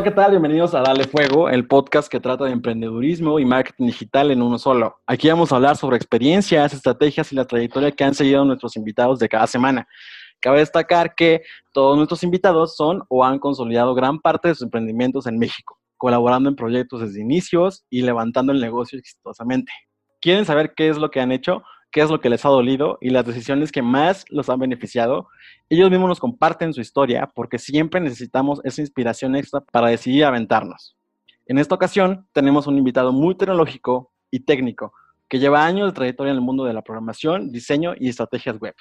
Hola, ¿qué tal? Bienvenidos a Dale Fuego, el podcast que trata de emprendedurismo y marketing digital en uno solo. Aquí vamos a hablar sobre experiencias, estrategias y la trayectoria que han seguido nuestros invitados de cada semana. Cabe destacar que todos nuestros invitados son o han consolidado gran parte de sus emprendimientos en México, colaborando en proyectos desde inicios y levantando el negocio exitosamente. ¿Quieren saber qué es lo que han hecho? Qué es lo que les ha dolido y las decisiones que más los han beneficiado. Ellos mismos nos comparten su historia porque siempre necesitamos esa inspiración extra para decidir aventarnos. En esta ocasión tenemos un invitado muy tecnológico y técnico que lleva años de trayectoria en el mundo de la programación, diseño y estrategias web.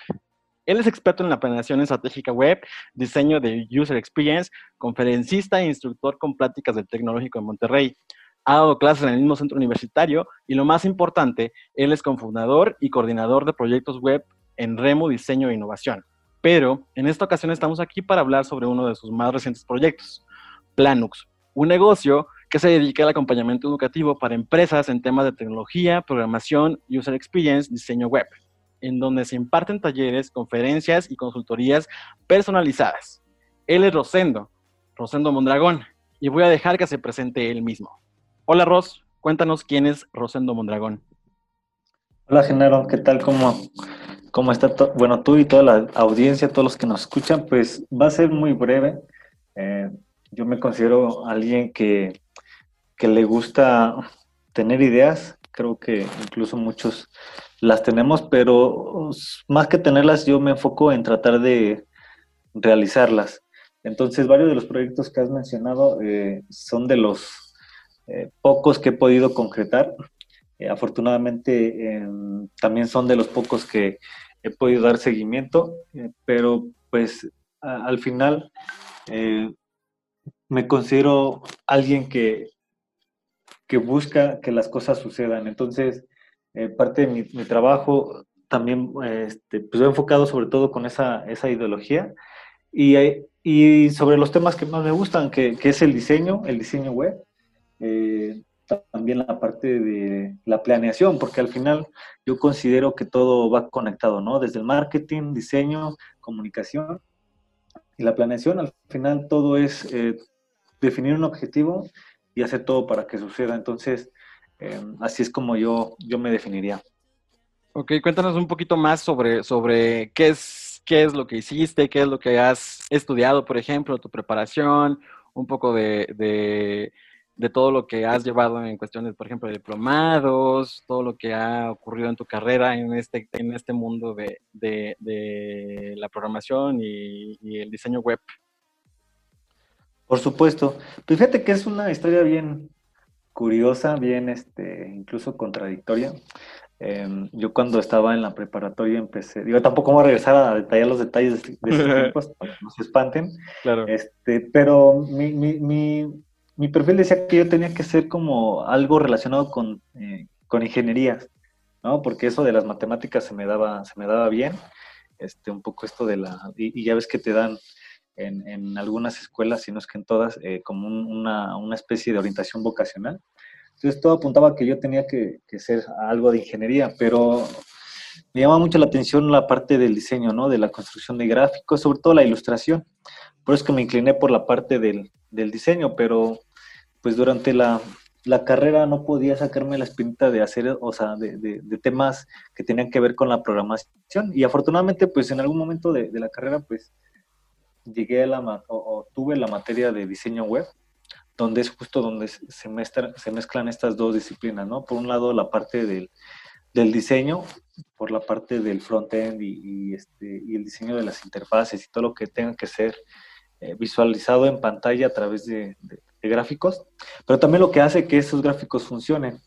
Él es experto en la planeación estratégica web, diseño de user experience, conferencista e instructor con pláticas del Tecnológico de Monterrey ha dado clases en el mismo centro universitario y lo más importante, él es cofundador y coordinador de proyectos web en Remo Diseño e Innovación. Pero en esta ocasión estamos aquí para hablar sobre uno de sus más recientes proyectos, Planux, un negocio que se dedica al acompañamiento educativo para empresas en temas de tecnología, programación, user experience, diseño web, en donde se imparten talleres, conferencias y consultorías personalizadas. Él es Rosendo, Rosendo Mondragón, y voy a dejar que se presente él mismo. Hola Ros, cuéntanos quién es Rosendo Mondragón. Hola Genaro, ¿qué tal? ¿Cómo, cómo está? Bueno, tú y toda la audiencia, todos los que nos escuchan, pues va a ser muy breve. Eh, yo me considero alguien que, que le gusta tener ideas, creo que incluso muchos las tenemos, pero más que tenerlas, yo me enfoco en tratar de realizarlas. Entonces, varios de los proyectos que has mencionado eh, son de los eh, pocos que he podido concretar. Eh, afortunadamente em, también son de los pocos que he podido dar seguimiento, eh, pero pues al final me considero alguien que, que busca que las cosas sucedan. Entonces, parte de mi, trabajo también este, pues, he enfocado sobre todo con esa, esa ideología y, y, sobre los temas que más me gustan, que, que es el diseño, el diseño web, eh, también la parte de la planeación, porque al final yo considero que todo va conectado, ¿no? Desde el marketing, diseño, comunicación y la planeación, al final todo es eh, definir un objetivo y hacer todo para que suceda. Entonces, eh, así es como yo, yo me definiría. Ok, cuéntanos un poquito más sobre, sobre qué, es, qué es lo que hiciste, qué es lo que has estudiado, por ejemplo, tu preparación, un poco de de todo lo que has llevado en cuestiones, por ejemplo, de diplomados, todo lo que ha ocurrido en tu carrera en este, en este mundo de, de, la programación y, el diseño web. Por supuesto. Pues fíjate que es una historia bien curiosa, bien este, incluso contradictoria. Em, yo cuando estaba en la preparatoria empecé, digo, tampoco voy a regresar a detallar los detalles de, de estos tiempos para que no se espanten, claro. este, pero mi, mi mi perfil decía que yo tenía que ser como algo relacionado con, eh, con ingenierías, ¿no? Porque eso de las matemáticas se me daba, se me daba bien, este, un poco esto de la, y, ya ves que te dan en, en, algunas escuelas, si no es que en todas, eh, como una, una, especie de orientación vocacional. Entonces todo apuntaba que yo tenía que, que, ser algo de ingeniería, pero me llama mucho la atención la parte del diseño, ¿no? De la construcción de gráficos, sobre todo la ilustración. Por eso es que me incliné por la parte del, del diseño, pero pues durante la, carrera no podía sacarme la espinita de hacer, o sea, de, temas que tenían que ver con la programación. Y afortunadamente, pues en algún momento de, la carrera, pues llegué a la, o, tuve la materia de diseño web, donde es justo donde se, se mezclan estas dos disciplinas, ¿no? Por un lado, la parte del, diseño, por la parte del front-end y, este, y el diseño de las interfaces y todo lo que tenga que ser eh, visualizado en pantalla a través de, gráficos, pero también lo que hace que esos gráficos funcionen,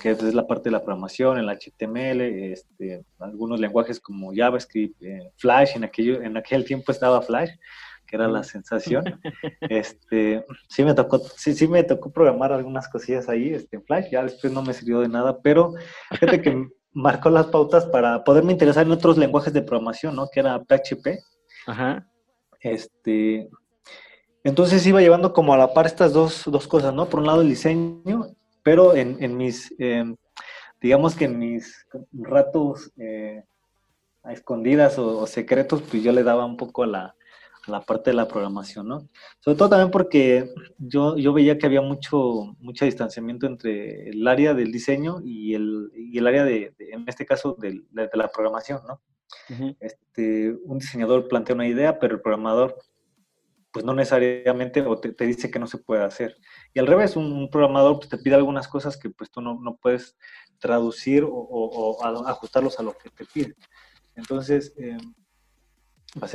que es la parte de la programación, el HTML, este, algunos lenguajes como JavaScript, eh, Flash, en, aquello, en aquel tiempo estaba Flash, que era la sensación. Este, sí me tocó, sí, sí me tocó programar algunas cosillas ahí este, en Flash, ya después no me sirvió de nada, pero fíjate que marcó las pautas para poderme interesar en otros lenguajes de programación, ¿no? Que era PHP. Ajá. Este, entonces iba llevando como a la par estas dos, cosas, ¿no? Por un lado el diseño, pero en, mis, em, digamos que en mis ratos eh, a escondidas o, secretos, pues yo le daba un poco a la, la parte de la programación, ¿no? Sobre todo también porque yo, yo veía que había mucho, mucho distanciamiento entre el área del diseño y el, y el área de, en este caso, de, de, la programación, ¿no? este, un diseñador plantea una idea, pero el programador pues no necesariamente o te, dice que no se puede hacer. Y al revés, un, programador pues, te pide algunas cosas que pues tú no, no puedes traducir o, o, ajustarlos a lo que te pide. Entonces, eh,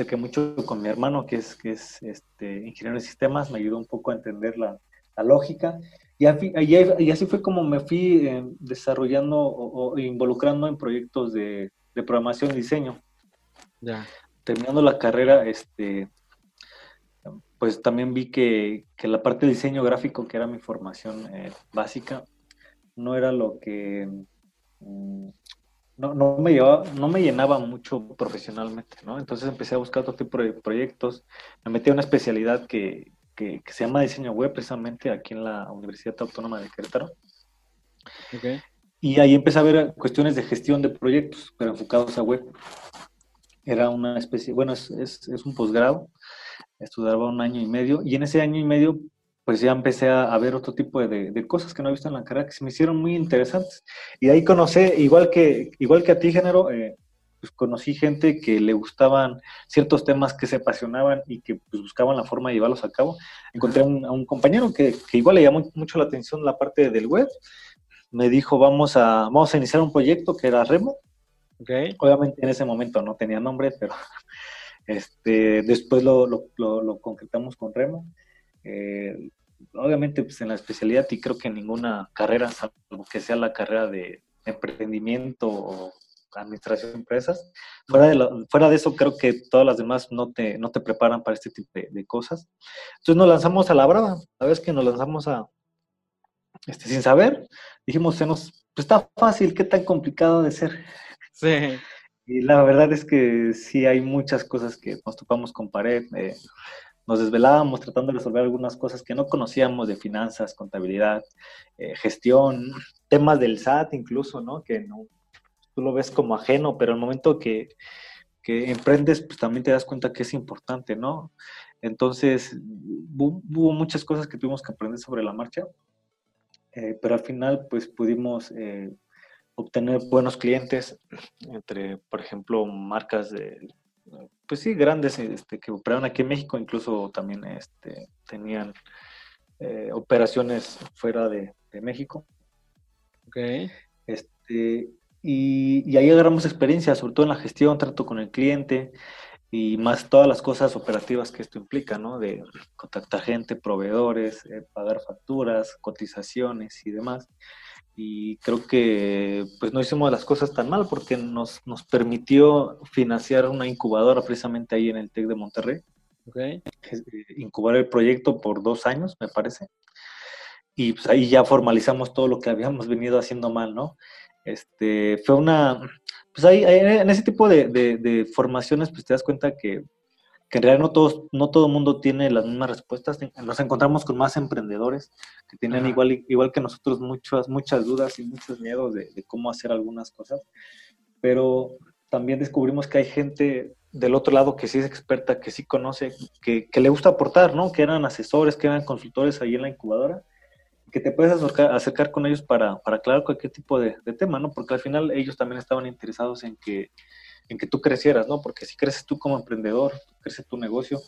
que mucho con mi hermano, que es, que es este, ingeniero de sistemas, me ayudó un poco a entender la, la lógica. Y, y, así fue como me fui eh, desarrollando o, involucrando en proyectos de, de programación y diseño. Ya. Terminando la carrera, este, pues también vi que, que, la parte de diseño gráfico, que era mi formación eh, básica, no era lo que mm, no, no, me llevaba, no me llenaba mucho profesionalmente, ¿no? Entonces empecé a buscar otro tipo de proyectos, me metí a una especialidad que, que, se llama diseño web, precisamente aquí en la Universidad Autónoma de Querétaro. Y ahí empecé a ver cuestiones de gestión de proyectos, pero enfocados a web. Era una especie, bueno, es, es, es un posgrado, estudiaba un año y medio, y en ese año y medio pues ya empecé a, ver otro tipo de, de, cosas que no he visto en la carrera que se me hicieron muy interesantes. Y ahí conocí, igual que, igual que a ti, Género, eh, pues conocí gente que le gustaban ciertos temas que se apasionaban y que pues, buscaban la forma de llevarlos a cabo. Encontré a un compañero que, que, igual le llamó mucho la atención la parte del web. Me dijo, vamos a, vamos a iniciar un proyecto que era Remo. Okay. Obviamente en ese momento no tenía nombre, pero este, después lo, concretamos con Remo. Eh, obviamente, pues en la especialidad y creo que en ninguna carrera, salvo que sea la carrera de emprendimiento o administración de empresas, fuera de, fuera de eso creo que todas las demás no te, no te preparan para este tipo de, cosas. Entonces nos lanzamos a la brava, la vez que nos lanzamos a, este, sin saber, dijimos, se pues está fácil, qué tan complicado de ser. Sí. Y la verdad es que sí hay muchas cosas que nos topamos con pared. Eh, nos desvelábamos tratando de resolver algunas cosas que no conocíamos de finanzas, contabilidad, eh, gestión, temas del SAT incluso, ¿no? Que no, tú lo ves como ajeno, pero el momento que, que emprendes, pues también te das cuenta que es importante, ¿no? Entonces, hubo, muchas cosas que tuvimos que aprender sobre la marcha, eh, pero al final, pues pudimos eh, obtener buenos clientes entre, por ejemplo, marcas de pues sí, grandes este, que operaban aquí en México, incluso también este, tenían eh, operaciones fuera de, México. Este, y, ahí agarramos experiencia, sobre todo en la gestión, trato con el cliente y más todas las cosas operativas que esto implica, ¿no? De contactar gente, proveedores, eh, pagar facturas, cotizaciones y demás y creo que pues no hicimos las cosas tan mal porque nos, nos permitió financiar una incubadora precisamente ahí en el TEC de Monterrey. Okay. Eh, incubar el proyecto por dos años, me parece. Y pues ahí ya formalizamos todo lo que habíamos venido haciendo mal, ¿no? Este, fue una, pues ahí, en ese tipo de, de, de formaciones, pues te das cuenta que que en realidad no todos, no todo el mundo tiene las mismas respuestas. Nos encontramos con más emprendedores que tienen igual, igual que nosotros muchas, muchas dudas y muchos miedos de, cómo hacer algunas cosas. Pero también descubrimos que hay gente del otro lado que sí es experta, que sí conoce, que, que le gusta aportar, ¿no? Que eran asesores, que eran consultores ahí en la incubadora, que te puedes acercar, acercar con ellos para, para aclarar cualquier tipo de, de tema, ¿no? Porque al final ellos también estaban interesados en que en que tú crecieras, ¿no? Porque si creces tú como emprendedor, crece tu negocio,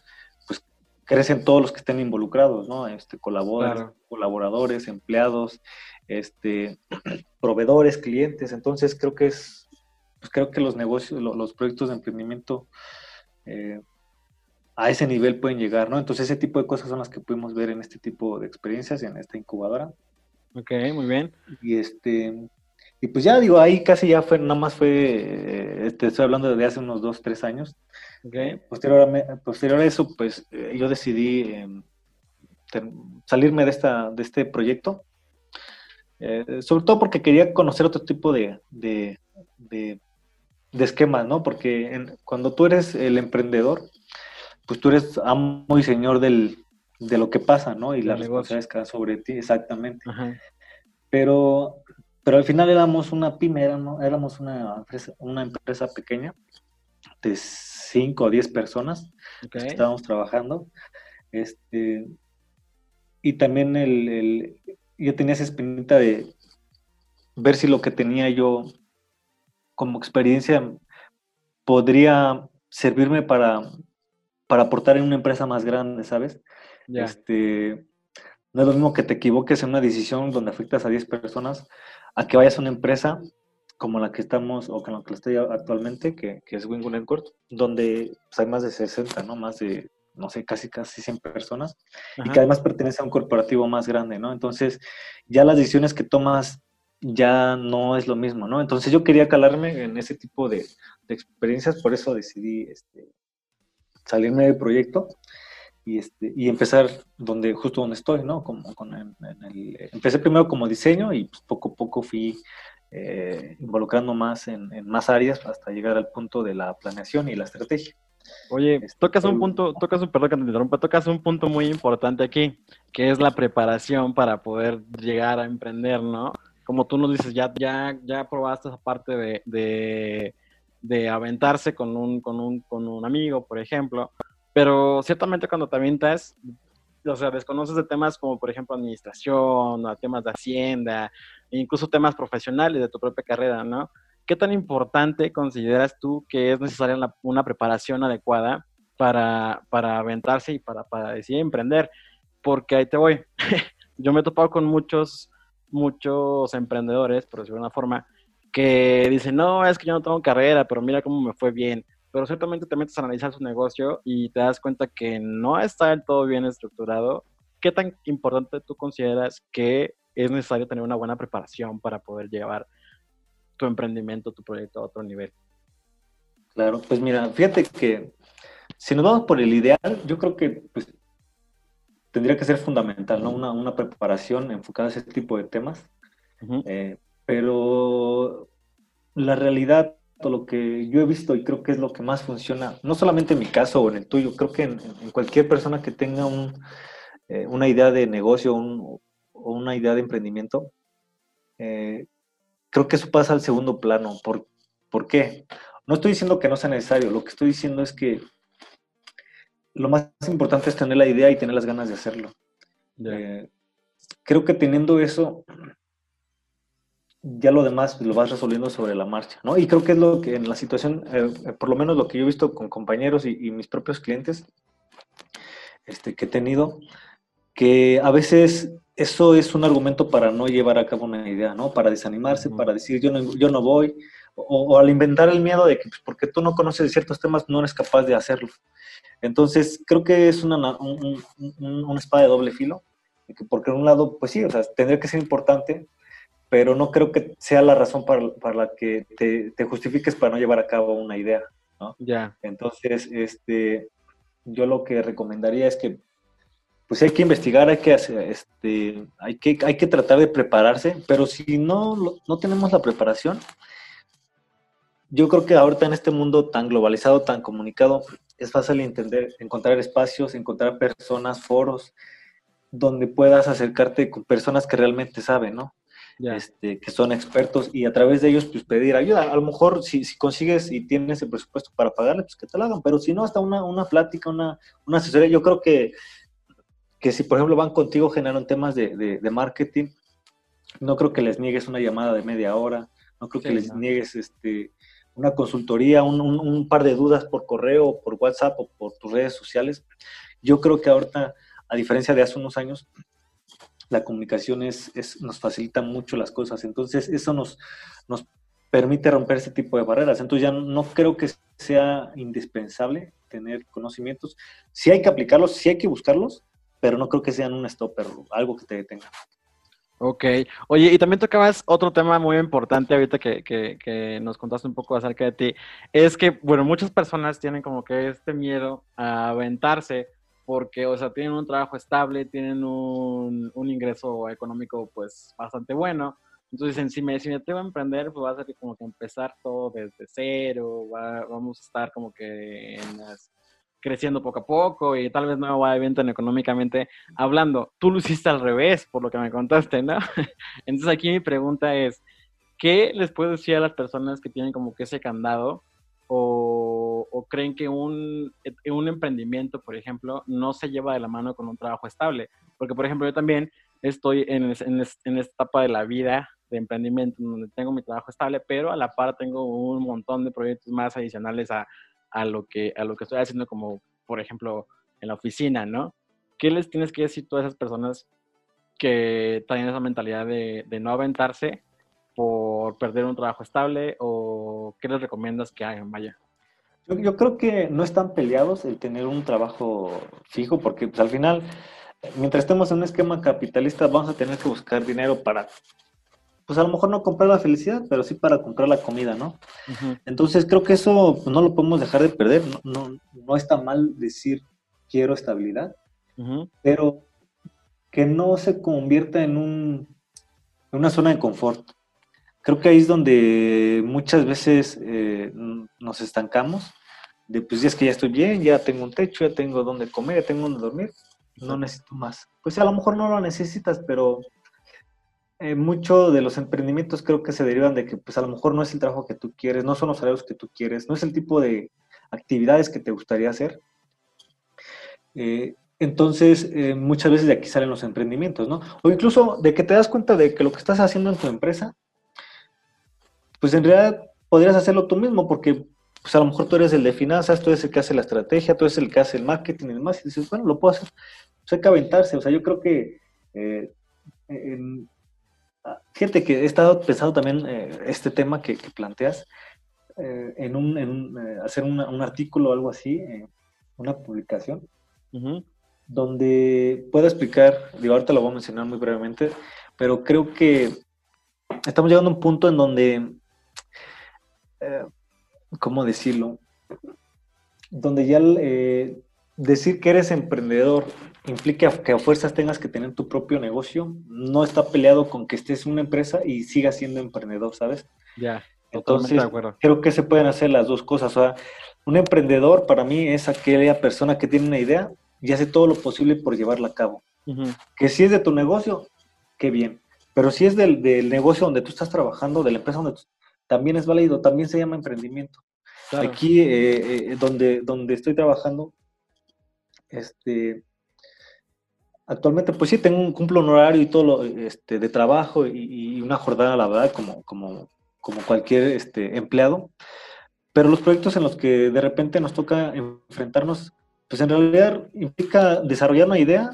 pues crecen todos los que estén involucrados, ¿no? Este, colaboradores, colaboradores, empleados, este, proveedores, clientes. Entonces creo que es, pues creo que los negocios, los, proyectos de emprendimiento eh, a ese nivel pueden llegar, ¿no? Entonces ese tipo de cosas son las que pudimos ver en este tipo de experiencias, en esta incubadora. Ok, muy bien. Y este, y pues ya digo, ahí casi ya fue, nada más fue, eh, estoy hablando de hace unos dos, tres años. Okay. Posterior, posterior a eso, pues eh, yo decidí em, salirme de, esta, de este proyecto, eh, sobre todo porque quería conocer otro tipo de, de, de, esquemas, ¿no? Porque cuando tú eres el emprendedor, pues tú eres amo y señor del, de lo que pasa, ¿no? Y las responsabilidades que sobre ti, exactamente. Pero pero al final éramos una pyme, éramos, una empresa, una empresa pequeña de 5 o 10 personas que estábamos trabajando. Este, y también el, el, yo tenía esa espinita de ver si lo que tenía yo como experiencia podría servirme para, para aportar en una empresa más grande, ¿sabes? Este, no es lo mismo que te equivoques en una decisión donde afectas a 10 personas a que vayas a una empresa como la que estamos o con la que estoy actualmente, que, que es Wingo Network, donde pues, hay más de 60, ¿no? Más de, no sé, casi casi 100 personas y que además pertenece a un corporativo más grande, ¿no? Entonces, ya las decisiones que tomas ya no es lo mismo, ¿no? Entonces yo quería calarme en ese tipo de, experiencias, por eso decidí este, salirme del proyecto y, este, y empezar donde, justo donde estoy, ¿no? Como con empecé primero como diseño y pues, poco a poco fui eh, involucrando más en, más áreas hasta llegar al punto de la planeación y la estrategia. Oye, este, tocas un punto, tocas un, perdón que te interrumpa, tocas un punto muy importante aquí, que es la preparación para poder llegar a emprender, ¿no? como tú nos dices, ya, ya, ya probaste esa parte de, de, aventarse con un, con, un, con un amigo, por ejemplo, pero ciertamente cuando te avientas, o sea, desconoces de temas como, por ejemplo, administración, temas de hacienda, e incluso temas profesionales de tu propia carrera, ¿no? ¿Qué tan importante consideras tú que es necesaria una preparación adecuada para, para aventarse y para, para decidir emprender? Porque ahí te voy. Yo me he topado con muchos muchos emprendedores, por decirlo de una forma, que dicen, no, es que yo no tengo carrera, pero mira cómo me fue bien. Pero ciertamente te metes a analizar su negocio y te das cuenta que no está del todo bien estructurado. ¿Qué tan importante tú consideras que es necesario tener una buena preparación para poder llevar tu emprendimiento, tu proyecto a otro nivel? Claro, pues mira, fíjate que si nos vamos por el ideal, yo creo que pues, tendría que ser fundamental, ¿no? Una, una preparación enfocada a ese tipo de temas. Eh, pero la realidad, lo que yo he visto y creo que es lo que más funciona, no solamente en mi caso o en el tuyo, creo que en, cualquier persona que tenga un, eh, una idea de negocio o una idea de emprendimiento, eh, creo que eso pasa al segundo plano. ¿Por, ¿Por qué? No estoy diciendo que no sea necesario, lo que estoy diciendo es que lo más importante es tener la idea y tener las ganas de hacerlo. Eh, creo que teniendo eso, ya lo demás lo vas resolviendo sobre la marcha, ¿no? Y creo que es lo que en la situación, eh, eh, por lo menos lo que yo he visto con compañeros y, mis propios clientes este, que he tenido, que a veces eso es un argumento para no llevar a cabo una idea, ¿no? Para desanimarse, para decir yo no, yo no voy, o, al inventar el miedo de que pues, porque tú no conoces ciertos temas no eres capaz de hacerlo. Entonces, creo que es una, una espada de doble filo, porque por un lado, pues sí, o sea, tendría que ser importante, pero no creo que sea la razón para, para la que te, te, justifiques para no llevar a cabo una idea, ¿no? Ya. Entonces, este, yo lo que recomendaría es que, pues hay que investigar, hay que, hacer, este, hay que, hay que tratar de prepararse, pero si no, no tenemos la preparación, yo creo que ahorita en este mundo tan globalizado, tan comunicado, es fácil entender, encontrar espacios, encontrar personas, foros, donde puedas acercarte con personas que realmente saben, ¿no? Este, que son expertos y a través de ellos pues pedir ayuda. A lo mejor si, si, consigues y tienes el presupuesto para pagarle, pues que te lo hagan, pero si no, hasta una, una plática, una, una asesoría, yo creo que, que si por ejemplo van contigo, generan temas de, de, marketing, no creo que les niegues una llamada de media hora, no creo que les niegues este, una consultoría, un, par de dudas por correo, por WhatsApp o por tus redes sociales. Yo creo que ahorita, a diferencia de hace unos años, la comunicación es, nos facilita mucho las cosas. Entonces, eso nos, nos permite romper ese tipo de barreras. Entonces, ya no creo que sea indispensable tener conocimientos. Sí hay que aplicarlos, sí hay que buscarlos, pero no creo que sean un stopper, algo que te detenga. Ok. Oye, y también tocabas otro tema muy importante ahorita que, que, nos contaste un poco acerca de ti. Es que, bueno, muchas personas tienen como que este miedo a aventarse porque, o sea, tienen un trabajo estable, tienen un, un ingreso económico, pues, bastante bueno. Entonces dicen, si me, si me tengo a emprender, pues va a ser como que empezar todo desde cero, vamos a estar como que en las creciendo poco a poco y tal vez no vaya bien tan económicamente hablando. Tú lo hiciste al revés, por lo que me contaste, ¿no? Entonces aquí mi pregunta es, ¿qué les puedo decir a las personas que tienen como que ese candado o, o, creen que un, un emprendimiento, por ejemplo, no se lleva de la mano con un trabajo estable? Porque, por ejemplo, yo también estoy en, en, esta etapa de la vida de emprendimiento donde tengo mi trabajo estable, pero a la par tengo un montón de proyectos más adicionales a, a, lo, que, a lo que estoy haciendo, como por ejemplo en la oficina, ¿no? ¿Qué les tienes que decir a todas esas personas que tienen esa mentalidad de, de no aventarse por perder un trabajo estable o qué les recomiendas que hagan, vaya? Yo, yo, creo que no están peleados el tener un trabajo fijo porque pues, al final, mientras estemos en un esquema capitalista, vamos a tener que buscar dinero para pues a lo mejor no comprar la felicidad, pero sí para comprar la comida, ¿no? Entonces creo que eso pues, no lo podemos dejar de perder. No, no, está mal decir quiero estabilidad, pero que no se convierta en, un, en una zona de confort. Creo que ahí es donde muchas veces eh, nos estancamos, de pues ya es que ya estoy bien, ya tengo un techo, ya tengo donde comer, ya tengo donde dormir, no necesito más. Pues a lo mejor no lo necesitas, pero eh, mucho de los emprendimientos creo que se derivan de que pues a lo mejor no es el trabajo que tú quieres, no son los salarios que tú quieres, no es el tipo de actividades que te gustaría hacer. Eh, entonces, eh, muchas veces de aquí salen los emprendimientos, ¿no? O incluso de que te das cuenta de que lo que estás haciendo en tu empresa, pues en realidad podrías hacerlo tú mismo, porque pues a lo mejor tú eres el de finanzas, tú eres el que hace la estrategia, tú eres el que hace el marketing y demás, y dices, bueno, lo puedo hacer. Pues hay que aventarse, o sea, yo creo que en, Fíjate que he estado pensando también eh, este tema que, planteas eh, en, un, en eh, hacer un artículo o algo así, una publicación, donde pueda explicar, digo, ahorita lo voy a mencionar muy brevemente, pero creo que estamos llegando a un punto en donde, ¿cómo decirlo? Donde ya decir que eres emprendedor implica que a fuerzas tengas que tener tu propio negocio, no está peleado con que estés en una empresa y sigas siendo emprendedor, ¿sabes? Ya. Entonces, creo que se pueden hacer las dos cosas. O sea, un emprendedor para mí es aquella persona que tiene una idea y hace todo lo posible por llevarla a cabo. Que si es de tu negocio, qué bien. Pero si es del, negocio donde tú estás trabajando, de la empresa donde tú, también es válido, también se llama emprendimiento. Aquí, eh, eh, donde, donde estoy trabajando, este, Actualmente, pues sí, tengo un, cumplo un horario y todo lo, este, de trabajo y, una jornada, la verdad, como, como, como cualquier este, empleado. Pero los proyectos en los que de repente nos toca enfrentarnos, pues en realidad implica desarrollar una idea,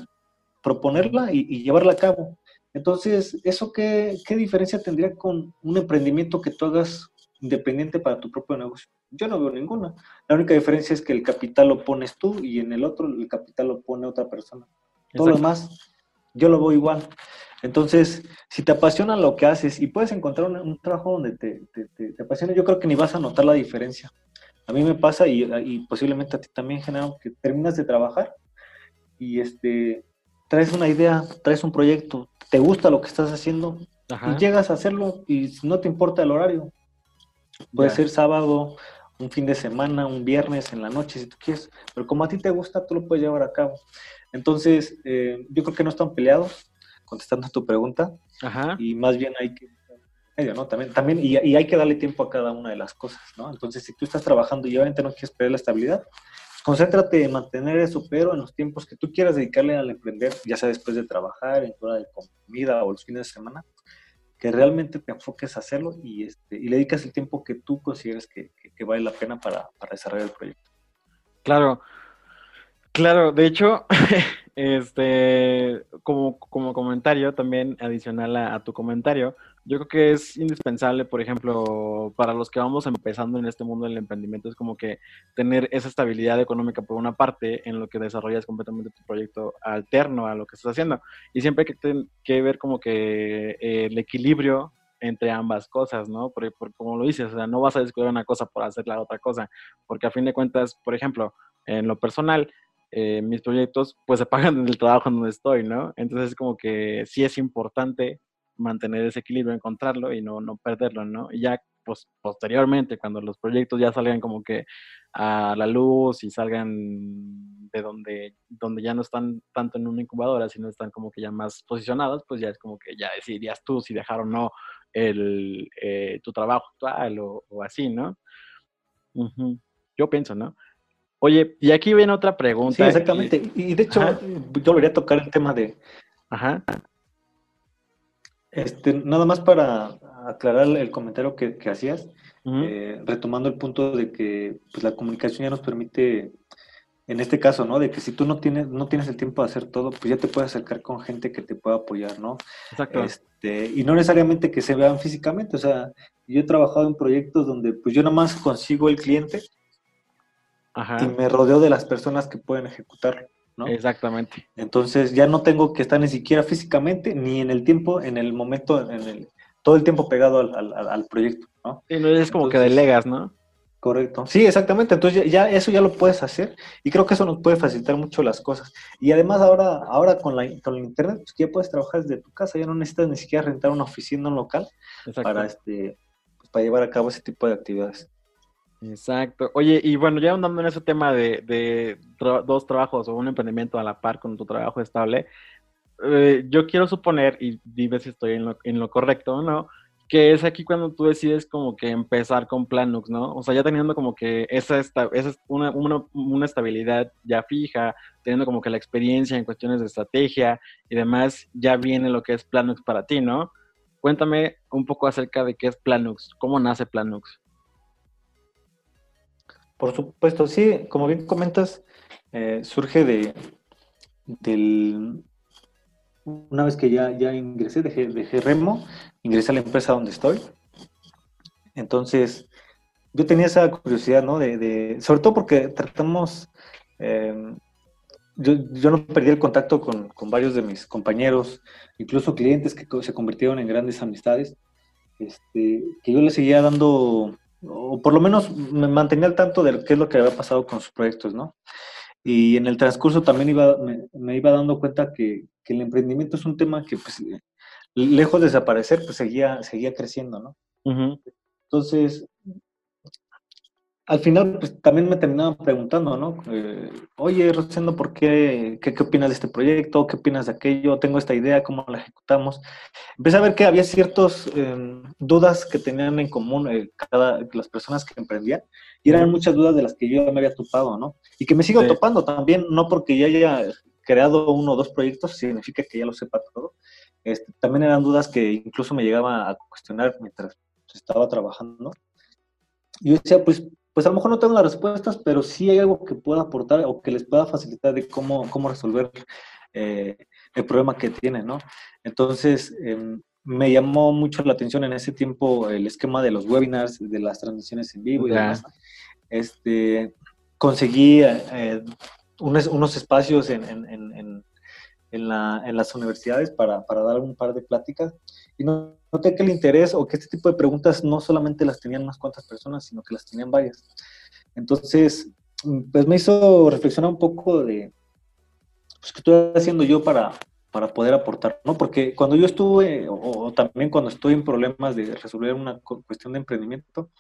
proponerla y, llevarla a cabo. Entonces, ¿eso qué, qué diferencia tendría con un emprendimiento que tú hagas independiente para tu propio negocio? Yo no veo ninguna. La única diferencia es que el capital lo pones tú y en el otro el capital lo pone otra persona. Todo lo demás, yo lo veo igual. Entonces, si te apasiona lo que haces y puedes encontrar un, trabajo donde te, te, apasiona, yo creo que ni vas a notar la diferencia. A mí me pasa y, posiblemente a ti también, Genaro, que terminas de trabajar y este, traes una idea, traes un proyecto, te gusta lo que estás haciendo y llegas a hacerlo y no te importa el horario. Puede ser sábado, un fin de semana, un viernes en la noche, si tú quieres, pero como a ti te gusta, tú lo puedes llevar a cabo. Entonces, eh, yo creo que no están peleados, contestando a tu pregunta, y más bien hay que ¿no? También, también y, hay que darle tiempo a cada una de las cosas, ¿no? Entonces, si tú estás trabajando y obviamente no quieres perder la estabilidad, concéntrate en mantener eso, pero en los tiempos que tú quieras dedicarle al emprender, ya sea después de trabajar, en hora de comida o los fines de semana, que realmente te enfoques a hacerlo y, este, y le dedicas el tiempo que tú consideres que, que, vale la pena para, para desarrollar el proyecto. Claro, Claro, de hecho, este, como, como comentario también adicional a, tu comentario, yo creo que es indispensable, por ejemplo, para los que vamos empezando en este mundo del emprendimiento, es como que tener esa estabilidad económica por una parte en lo que desarrollas completamente tu proyecto alterno a lo que estás haciendo. Y siempre hay que, que ver como que el equilibrio entre ambas cosas, ¿no? Porque, como lo dices, o sea, no vas a descubrir una cosa por hacer la otra cosa, porque a fin de cuentas, por ejemplo, en lo personal, eh, mis proyectos pues se pagan en el trabajo donde estoy, ¿no? Entonces como que sí es importante mantener ese equilibrio, encontrarlo y no, no perderlo, ¿no? Y ya pues posteriormente, cuando los proyectos ya salgan como que a la luz y salgan de donde, donde ya no están tanto en una incubadora, sino están como que ya más posicionados, pues ya es como que ya decidirías tú si dejar o no el, eh, tu trabajo actual o, así, ¿no? yo pienso, ¿no? Oye, y aquí viene otra pregunta. Sí, exactamente. Y, de hecho, yo volvería a tocar el tema de... Ajá. Este, nada más para aclarar el comentario que, hacías, eh, retomando el punto de que pues, la comunicación ya nos permite en este caso, ¿no? De que si tú no tienes, no tienes el tiempo de hacer todo, pues ya te puedes acercar con gente que te pueda apoyar, ¿no? Exacto. Este, y no necesariamente que se vean físicamente, o sea, yo he trabajado en proyectos donde pues yo nada más consigo el cliente y me rodeo de las personas que pueden ejecutarlo, ¿no? Exactamente. Entonces ya no tengo que estar ni siquiera físicamente, ni en el tiempo, en el momento, en el, todo el tiempo pegado al, proyecto, ¿no? Sí, no es como que delegas, ¿no? Correcto. Sí, exactamente. Entonces ya, eso ya lo puedes hacer y creo que eso nos puede facilitar mucho las cosas. Y además ahora, ahora con la con internet, pues ya puedes trabajar desde tu casa, ya no necesitas ni siquiera rentar una oficina, un local para este pues, para llevar a cabo ese tipo de actividades. Exacto. Oye, y bueno, ya andando en ese tema de, dos trabajos o un emprendimiento a la par con tu trabajo estable, eh, yo quiero suponer, y dime si estoy en lo, en lo correcto o no, que es aquí cuando tú decides como que empezar con Planux, ¿no? O sea, ya teniendo como que esa, esta, esa una, una, estabilidad ya fija, teniendo como que la experiencia en cuestiones de estrategia y demás, ya viene lo que es Planux para ti, ¿no? Cuéntame un poco acerca de qué es Planux, cómo nace Planux. Por supuesto, sí, como bien comentas, eh, surge de del una vez que ya, ya ingresé, dejé, dejé Remo, ingresé a la empresa donde estoy. Entonces, yo tenía esa curiosidad, ¿no? De, sobre todo porque tratamos, em, yo, yo, no perdí el contacto con, con, varios de mis compañeros, incluso clientes que se convirtieron en grandes amistades, este, que yo les seguía dando, o por lo menos me mantenía al tanto de qué es lo que había pasado con sus proyectos, ¿no? Y en el transcurso también iba, me, iba dando cuenta que, que, el emprendimiento es un tema que, pues, lejos de desaparecer, pues seguía, seguía creciendo, ¿no? Entonces, al final, pues también me terminaban preguntando, ¿no? Eh, Oye, Rosendo, ¿por qué, qué, opinas de este proyecto? ¿Qué opinas de aquello? Tengo esta idea, ¿cómo la ejecutamos? Empecé a ver que había ciertas em, dudas que tenían en común eh, cada, las personas que emprendían, y eran muchas dudas de las que yo me había topado, ¿no? Y que me sigo topando también, no porque ya haya creado uno o dos proyectos, significa que ya lo sepa todo. Este, también eran dudas que incluso me llegaba a cuestionar mientras estaba trabajando. Yo decía, pues pues a lo mejor no tengo las respuestas, pero sí hay algo que pueda aportar o que les pueda facilitar de cómo, cómo resolver eh, el problema que tienen, ¿no? Entonces, em, me llamó mucho la atención en ese tiempo el esquema de los webinars, de las transmisiones en vivo y demás. Este, conseguí eh, unos, unos, espacios en, en, en, en, la, en las universidades para, para, dar un par de pláticas y noté que el interés o que este tipo de preguntas no solamente las tenían unas cuantas personas, sino que las tenían varias. Entonces, pues me hizo reflexionar un poco de, pues, qué estoy haciendo yo para, para poder aportar, ¿no? Porque cuando yo estuve, o, también cuando estoy en problemas de resolver una cuestión de emprendimiento,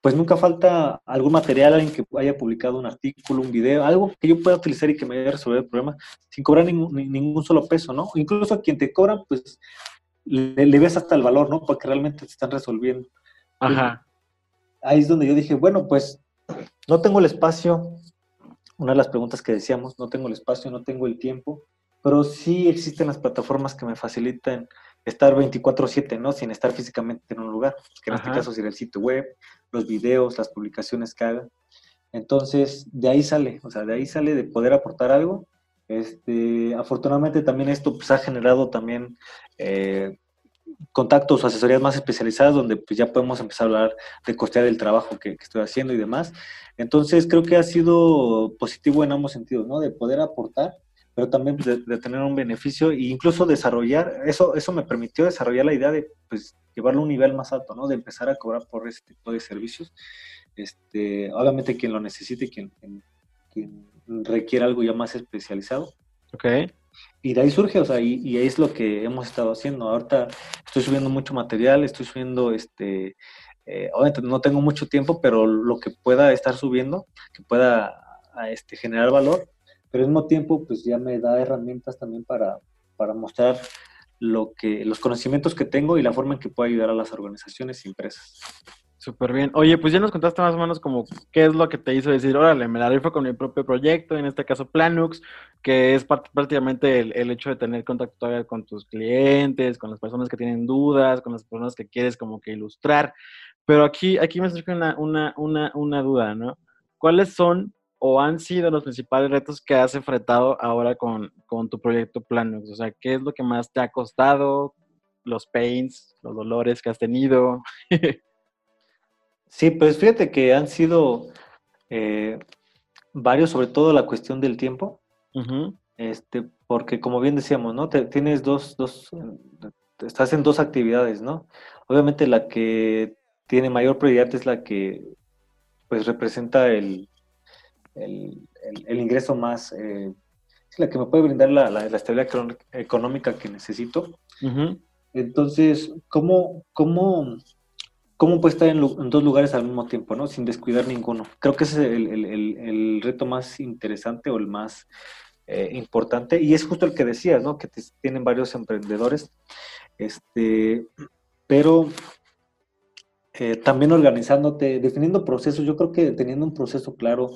pues nunca falta algún material, alguien que haya publicado un artículo, un video, algo que yo pueda utilizar y que me haya resolver el problema sin cobrar ningún, ningún solo peso, ¿no? Incluso a quien te cobra, pues le, ves hasta el valor, ¿no? Porque realmente te están resolviendo. Ajá. Ahí es donde yo dije, bueno, pues no tengo el espacio, una de las preguntas que decíamos, no tengo el espacio, no tengo el tiempo, pero sí existen las plataformas que me facilitan estar 24/7, ¿no? Sin estar físicamente en un lugar, que en este caso sería el sitio web, los videos, las publicaciones que haga. Entonces, de ahí sale, o sea, de ahí sale de poder aportar algo este, afortunadamente también esto pues, ha generado también eh, contactos o asesorías más especializadas donde pues ya podemos empezar a hablar de costear el trabajo que, estoy haciendo y demás. Entonces creo que ha sido positivo en ambos sentidos, ¿no? De poder aportar, pero también de, tener un beneficio e incluso desarrollar, eso, eso me permitió desarrollar la idea de pues llevarlo a un nivel más alto, ¿no? De empezar a cobrar por este tipo de servicios. Este, obviamente quien lo necesite, quien requiere algo ya más especializado. Ok. Y de ahí surge, o sea, y, y, ahí es lo que hemos estado haciendo. Ahorita estoy subiendo mucho material, estoy subiendo, este, eh, obviamente no tengo mucho tiempo, pero lo que pueda estar subiendo, que pueda este, generar valor, pero al mismo tiempo, pues ya me da herramientas también para, para mostrar lo que, los conocimientos que tengo y la forma en que puedo ayudar a las organizaciones y empresas. Súper bien. Oye, pues ya nos contaste más o menos como qué es lo que te hizo decir, órale, me la rifo con mi propio proyecto, en este caso Planux, que es prácticamente el, hecho de tener contacto todavía con tus clientes, con las personas que tienen dudas, con las personas que quieres como que ilustrar. Pero aquí, aquí me surge una, una, una, una duda, ¿no? ¿Cuáles son o han sido los principales retos que has enfrentado ahora con, con tu proyecto Planux? O sea, ¿qué es lo que más te ha costado? Los pains, los dolores que has tenido. Sí, pues fíjate que han sido eh, varios, sobre todo la cuestión del tiempo. Este, porque como bien decíamos, ¿no? tienes dos, dos, estás en dos actividades, ¿no? Obviamente la que tiene mayor prioridad es la que pues representa el, el, ingreso más, eh, la que me puede brindar la, la, estabilidad económica que necesito. Entonces, ¿cómo, cómo ¿Cómo puede estar en, dos lugares al mismo tiempo, ¿no? Sin descuidar ninguno. Creo que ese es el, reto más interesante o el más eh, importante. Y es justo el que decías, ¿no? Que tienen varios emprendedores. Este, pero eh, también organizándote, definiendo procesos. Yo creo que teniendo un proceso claro,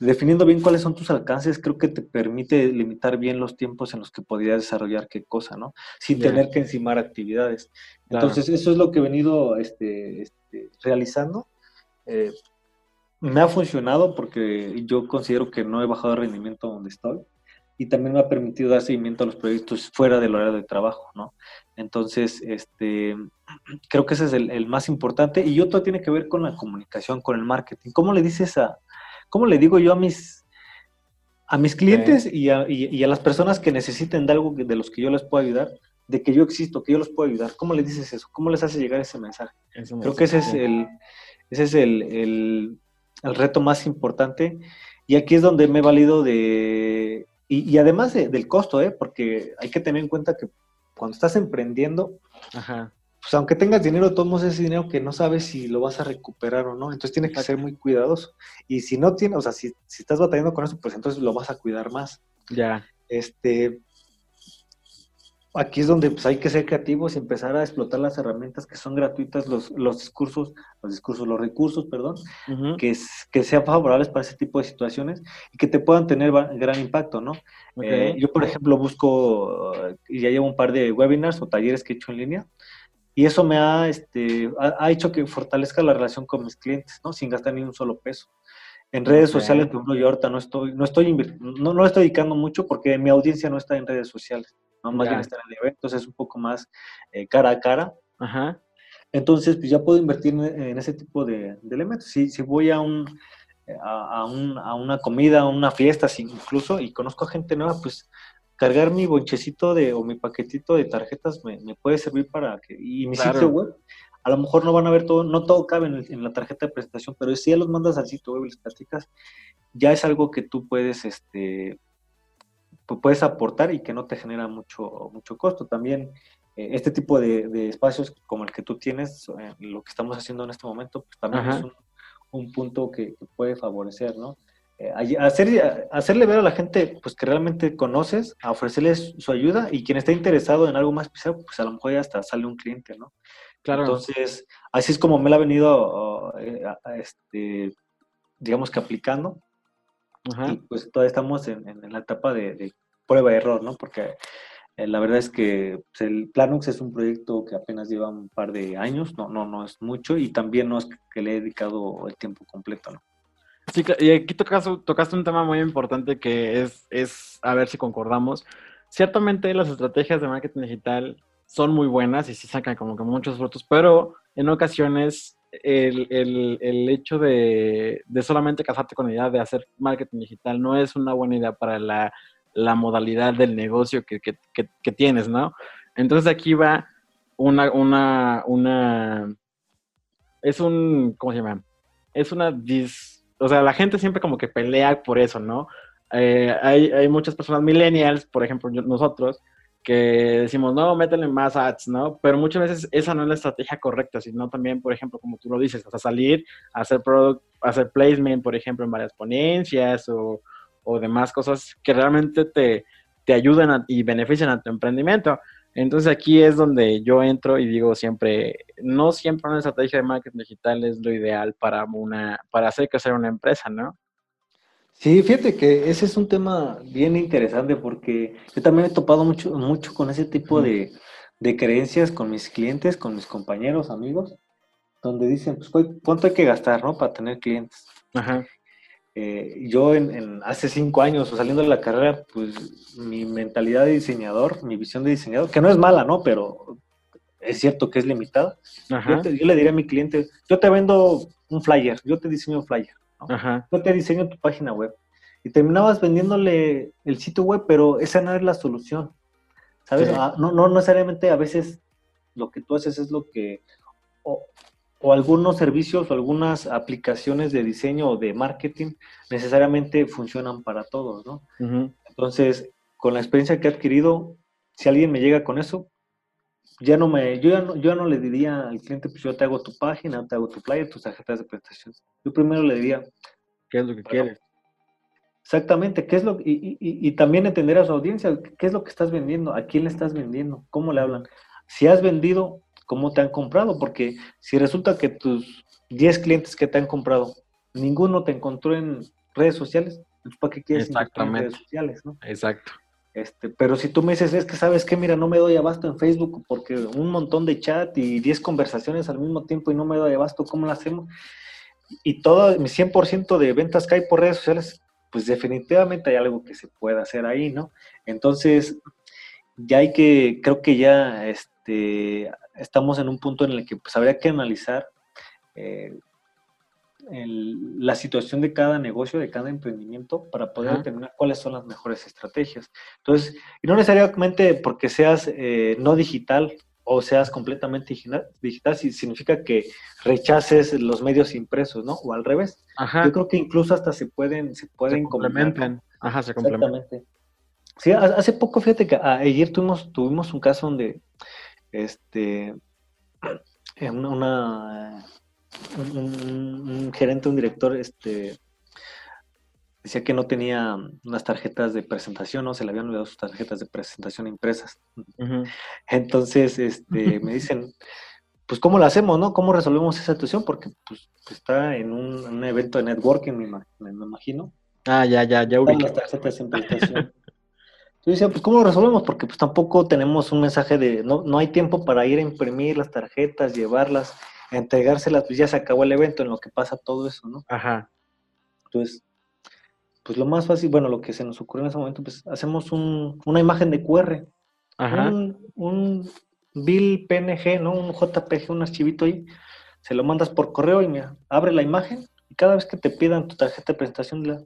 definiendo bien cuáles son tus alcances, creo que te permite limitar bien los tiempos en los que podrías desarrollar qué cosa, ¿no? Sin tener que encimar actividades. Entonces, eso es lo que he venido este, este, realizando. Eh, me ha funcionado porque yo considero que no he bajado el rendimiento donde estoy y también me ha permitido dar seguimiento a los proyectos fuera del horario de trabajo, ¿no? Entonces, este, creo que ese es el, el más importante y otro tiene que ver con la comunicación, con el marketing. ¿Cómo le dices a, ¿cómo le digo yo a mis, a mis clientes y, a, y, a, las personas que necesiten de algo de los que yo les puedo ayudar? De que yo existo, que yo los puedo ayudar. ¿Cómo les dices eso? ¿Cómo les hace llegar ese mensaje? Creo que ese es el, ese es el, el, el, reto más importante. Y aquí es donde me he valido de... Y, y además del costo, ¿eh? porque hay que tener en cuenta que cuando estás emprendiendo, Ajá pues aunque tengas dinero, todos ese dinero que no sabes si lo vas a recuperar o no. Entonces tienes que ser muy cuidadoso. Y si no tienes, o sea, si, si estás batallando con eso, pues entonces lo vas a cuidar más. Ya. Este, aquí es donde pues, hay que ser creativos y empezar a explotar las herramientas que son gratuitas, los, los discursos, los discursos, los recursos, perdón, que, que sean favorables para ese tipo de situaciones y que te puedan tener gran impacto, ¿no? Eh, yo, por ejemplo, busco, y ya llevo un par de webinars o talleres que he hecho en línea, y eso me ha, este, ha, hecho que fortalezca la relación con mis clientes, ¿no? Sin gastar ni un solo peso. En redes sociales, por ejemplo, yo ahorita no estoy, no estoy, no, no estoy dedicando mucho porque mi audiencia no está en redes sociales, ¿no? Más bien está en eventos, es un poco más eh, cara a cara. Ajá. Entonces, pues ya puedo invertir en, ese tipo de, elementos. Si, si voy a un, a, un, a, una comida, a una fiesta, incluso, y conozco a gente nueva, pues cargar mi bonchecito de, o mi paquetito de tarjetas me, puede servir para que, y mi sitio web, a lo mejor no van a ver todo, no todo cabe en, la tarjeta de presentación, pero si ya los mandas al sitio web y les platicas, ya es algo que tú puedes, este, puedes aportar y que no te genera mucho, mucho costo. También eh, este tipo de, espacios como el que tú tienes, eh, lo que estamos haciendo en este momento, pues también es un, punto que, que, puede favorecer, ¿no? Eh, hacer, hacerle ver a la gente pues que realmente conoces, a ofrecerles su ayuda y quien esté interesado en algo más especial, pues a lo mejor ya hasta sale un cliente, ¿no? Claro. Entonces, así es como me la ha venido, eh, este, digamos que aplicando. Y pues todavía estamos en, la etapa de, prueba y error, ¿no? Porque eh, la verdad es que pues, el Planux es un proyecto que apenas lleva un par de años, no, no, no es mucho y también no es que le he dedicado el tiempo completo, ¿no? Sí, y aquí tocaste, tocaste un tema muy importante que es, es, a ver si concordamos. Ciertamente las estrategias de marketing digital son muy buenas y sí sacan como que muchos frutos, pero en ocasiones el, el, el hecho de, de, solamente casarte con la idea de hacer marketing digital no es una buena idea para la, la modalidad del negocio que, que, que, tienes, ¿no? Entonces aquí va una, una, una, es un, ¿cómo se llama? Es una dis, o sea, la gente siempre como que pelea por eso, ¿no? Eh, hay, hay, muchas personas millennials, por ejemplo, nosotros, que decimos, no, métele más ads, ¿no? Pero muchas veces esa no es la estrategia correcta, sino también, por ejemplo, como tú lo dices, sea, salir, hacer product, hacer placement, por ejemplo, en varias ponencias o, o demás cosas que realmente te, te ayudan y benefician a tu emprendimiento. Entonces aquí es donde yo entro y digo siempre, no siempre una estrategia de marketing digital es lo ideal para una, para hacer crecer una empresa, ¿no? Sí, fíjate que ese es un tema bien interesante porque yo también he topado mucho, mucho con ese tipo de, de creencias con mis clientes, con mis compañeros, amigos, donde dicen, pues, ¿cuánto hay que gastar, no? Para tener clientes. Ajá. Eh, yo en, hace cinco años, o saliendo de la carrera, pues mi mentalidad de diseñador, mi visión de diseñador, que no es mala, ¿no? Pero es cierto que es limitada. Yo, le diría a mi cliente, yo te vendo un flyer, yo te diseño un flyer, ¿no? yo te diseño tu página web. Y terminabas vendiéndole el sitio web, pero esa no es la solución. ¿Sabes? Ah, no, no necesariamente a veces lo que tú haces es lo que, o algunos servicios o algunas aplicaciones de diseño o de marketing necesariamente funcionan para todos, ¿no? Entonces, con la experiencia que he adquirido, si alguien me llega con eso, ya no me, yo ya no, yo no le diría al cliente, pues yo te hago tu página, te hago tu flyer, tus tarjetas de prestación. Yo primero le diría, ¿qué es lo que quieres? Exactamente, ¿qué es lo y, y, y, también entender a su audiencia, qué es lo que estás vendiendo, a quién le estás vendiendo, cómo le hablan. Si has vendido, cómo te han comprado, porque si resulta que tus 10 clientes que te han comprado, ninguno te encontró en redes sociales, pues, ¿para qué quieres en redes sociales? ¿no? Exacto. Este, pero si tú me dices, es que sabes que, mira, no me doy abasto en Facebook porque un montón de chat y 10 conversaciones al mismo tiempo y no me doy abasto, ¿cómo lo hacemos? Y todo mi 100% de ventas que hay por redes sociales, pues definitivamente hay algo que se puede hacer ahí, ¿no? Entonces, ya hay que, creo que ya este, estamos en un punto en el que pues, habría que analizar eh, la situación de cada negocio, de cada emprendimiento, para poder determinar cuáles son las mejores estrategias. Entonces, y no necesariamente porque seas eh, no digital o seas completamente digital, significa que rechaces los medios impresos, ¿no? O al revés. Yo creo que incluso hasta se pueden, se pueden se complementan. Ajá, se complementan. Sí, hace poco, fíjate que ayer tuvimos, tuvimos un caso donde este, una, un, gerente, un director, este, decía que no tenía unas tarjetas de presentación, ¿no? Se le habían olvidado sus tarjetas de presentación impresas. Entonces, este, me dicen, pues, ¿cómo lo hacemos, no? ¿Cómo resolvemos esa situación? Porque, pues, está en un, evento de networking, me, me, imagino. Ah, ya, ya, ya ubiqué. las tarjetas de presentación. Yo decía, pues ¿cómo lo resolvemos? Porque pues tampoco tenemos un mensaje de, no, no hay tiempo para ir a imprimir las tarjetas, llevarlas, entregárselas, pues ya se acabó el evento en lo que pasa todo eso, ¿no? Ajá. Entonces, pues lo más fácil, bueno, lo que se nos ocurrió en ese momento, pues hacemos un, una imagen de QR, Ajá. Un, un bill PNG, ¿no? Un JPG, un archivito ahí, se lo mandas por correo y mira, abre la imagen y cada vez que te pidan tu tarjeta de presentación, la,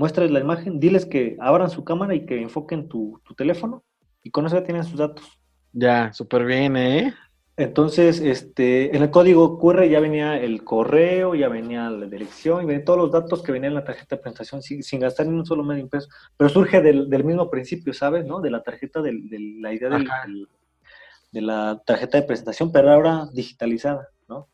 muéstrales la imagen, diles que abran su cámara y que enfoquen tu, teléfono y con eso ya tienen sus datos. Ya, súper bien, ¿eh? Entonces, este, en el código QR ya venía el correo, ya venía la dirección, y venían todos los datos que venían en la tarjeta de presentación sin, gastar ni un solo medio impreso. Pero surge del, mismo principio, ¿sabes? ¿No? De la tarjeta, de la idea de la tarjeta de presentación, pero ahora digitalizada, ¿no?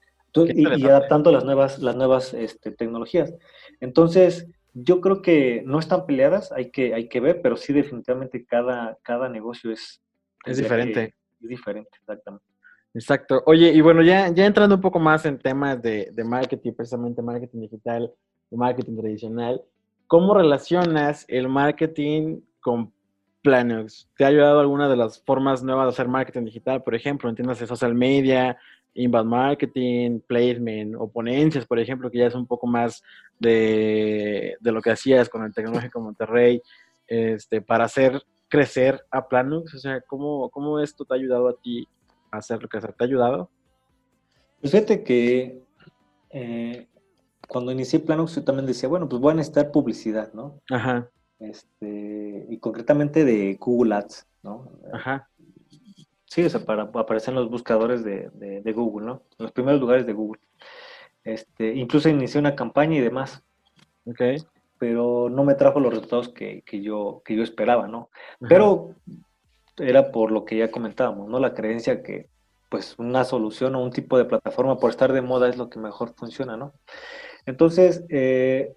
y, adaptando las nuevas, las nuevas este, tecnologías. Entonces, yo creo que no están peleadas, hay que, hay que ver, pero sí definitivamente cada, cada negocio es... Es diferente. Es diferente, exactamente. Exacto. Oye, y bueno, ya, ya entrando un poco más en temas de, de marketing, precisamente marketing digital y marketing tradicional, ¿cómo relacionas el marketing con Planox? ¿Te ha ayudado alguna de las formas nuevas de hacer marketing digital, por ejemplo, en tiendas de social media, inbound marketing, placement o ponencias, por ejemplo, que ya es un poco más de, lo que hacías con el Tecnológico Monterrey, este, para hacer crecer a Planux? O sea, ¿cómo, ¿cómo esto te ha ayudado a ti a hacer lo que ¿Te ha ayudado? Pues fíjate que eh, cuando inicié Planux yo también decía, bueno, pues voy a necesitar publicidad, ¿no? Ajá. Este, y concretamente de Google Ads, ¿no? Ajá. Sí, o sea, para aparecer en los buscadores de, Google, ¿no? En los primeros lugares de Google. Este, incluso inicié una campaña y demás. Ok. Pero no me trajo los resultados que, yo, que yo esperaba, ¿no? Pero era por lo que ya comentábamos, ¿no? La creencia que, pues, una solución o un tipo de plataforma por estar de moda es lo que mejor funciona, ¿no? Entonces, eh,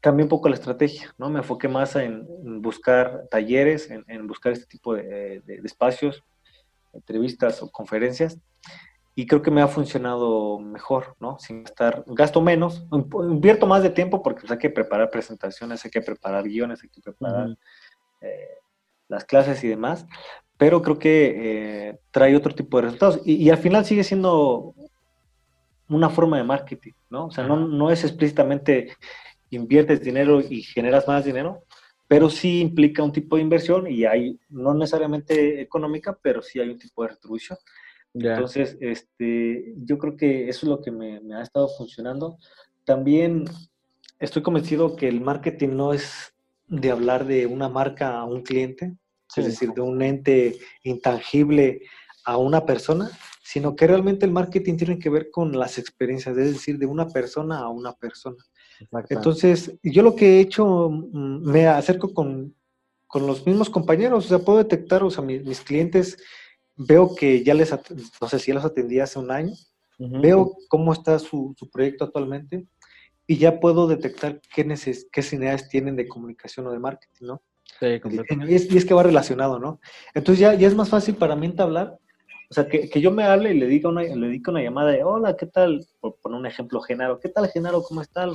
cambié un poco la estrategia, ¿no? Me enfoqué más en, buscar talleres, en, buscar este tipo de, espacios, entrevistas o conferencias, y creo que me ha funcionado mejor, ¿no? Sin estar, gasto menos, invierto más de tiempo porque pues, hay que preparar presentaciones, hay que preparar guiones, hay que preparar eh, las clases y demás, pero creo que eh, trae otro tipo de resultados. Y, y, al final sigue siendo una forma de marketing, ¿no? O sea, no, no es explícitamente inviertes dinero y generas más dinero, pero sí implica un tipo de inversión y hay, no necesariamente económica, pero sí hay un tipo de retribución. Entonces, este, yo creo que eso es lo que me, ha estado funcionando. También estoy convencido que el marketing no es de hablar de una marca a un cliente, es decir, de un ente intangible a una persona, sino que realmente el marketing tiene que ver con las experiencias, es decir, de una persona a una persona. Entonces, yo lo que he hecho, mm, me acerco con, los mismos compañeros, o sea, puedo detectar, o sea, mis, clientes, veo que ya les, no sé si ya los atendí hace un año, veo cómo está su, proyecto actualmente y ya puedo detectar qué, neces qué necesidades tienen de comunicación o de marketing, ¿no? Sí, y es, y es que va relacionado, ¿no? Entonces ya, ya es más fácil para mí entablar o sea, que, que, yo me hable y le diga una, le dedique una llamada de, hola, ¿qué tal? Por poner un ejemplo, Genaro, ¿qué tal, Genaro? ¿Cómo estás?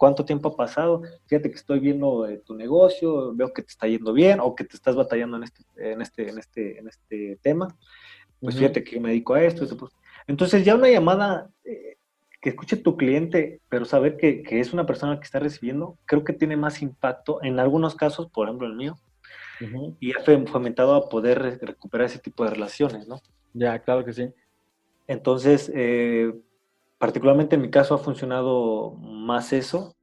¿Cuánto tiempo ha pasado? Fíjate que estoy viendo eh, tu negocio, veo que te está yendo bien o que te estás batallando en este, en este, en este, en este tema. Pues fíjate que me dedico a esto. Pues. Entonces ya una llamada eh, que escuche tu cliente, pero saber que, que, es una persona que está recibiendo, creo que tiene más impacto en algunos casos, por ejemplo el mío, y ha fomentado a poder recuperar ese tipo de relaciones, ¿no? Ya, claro que sí. Entonces, eh, particularmente en mi caso ha funcionado más eso,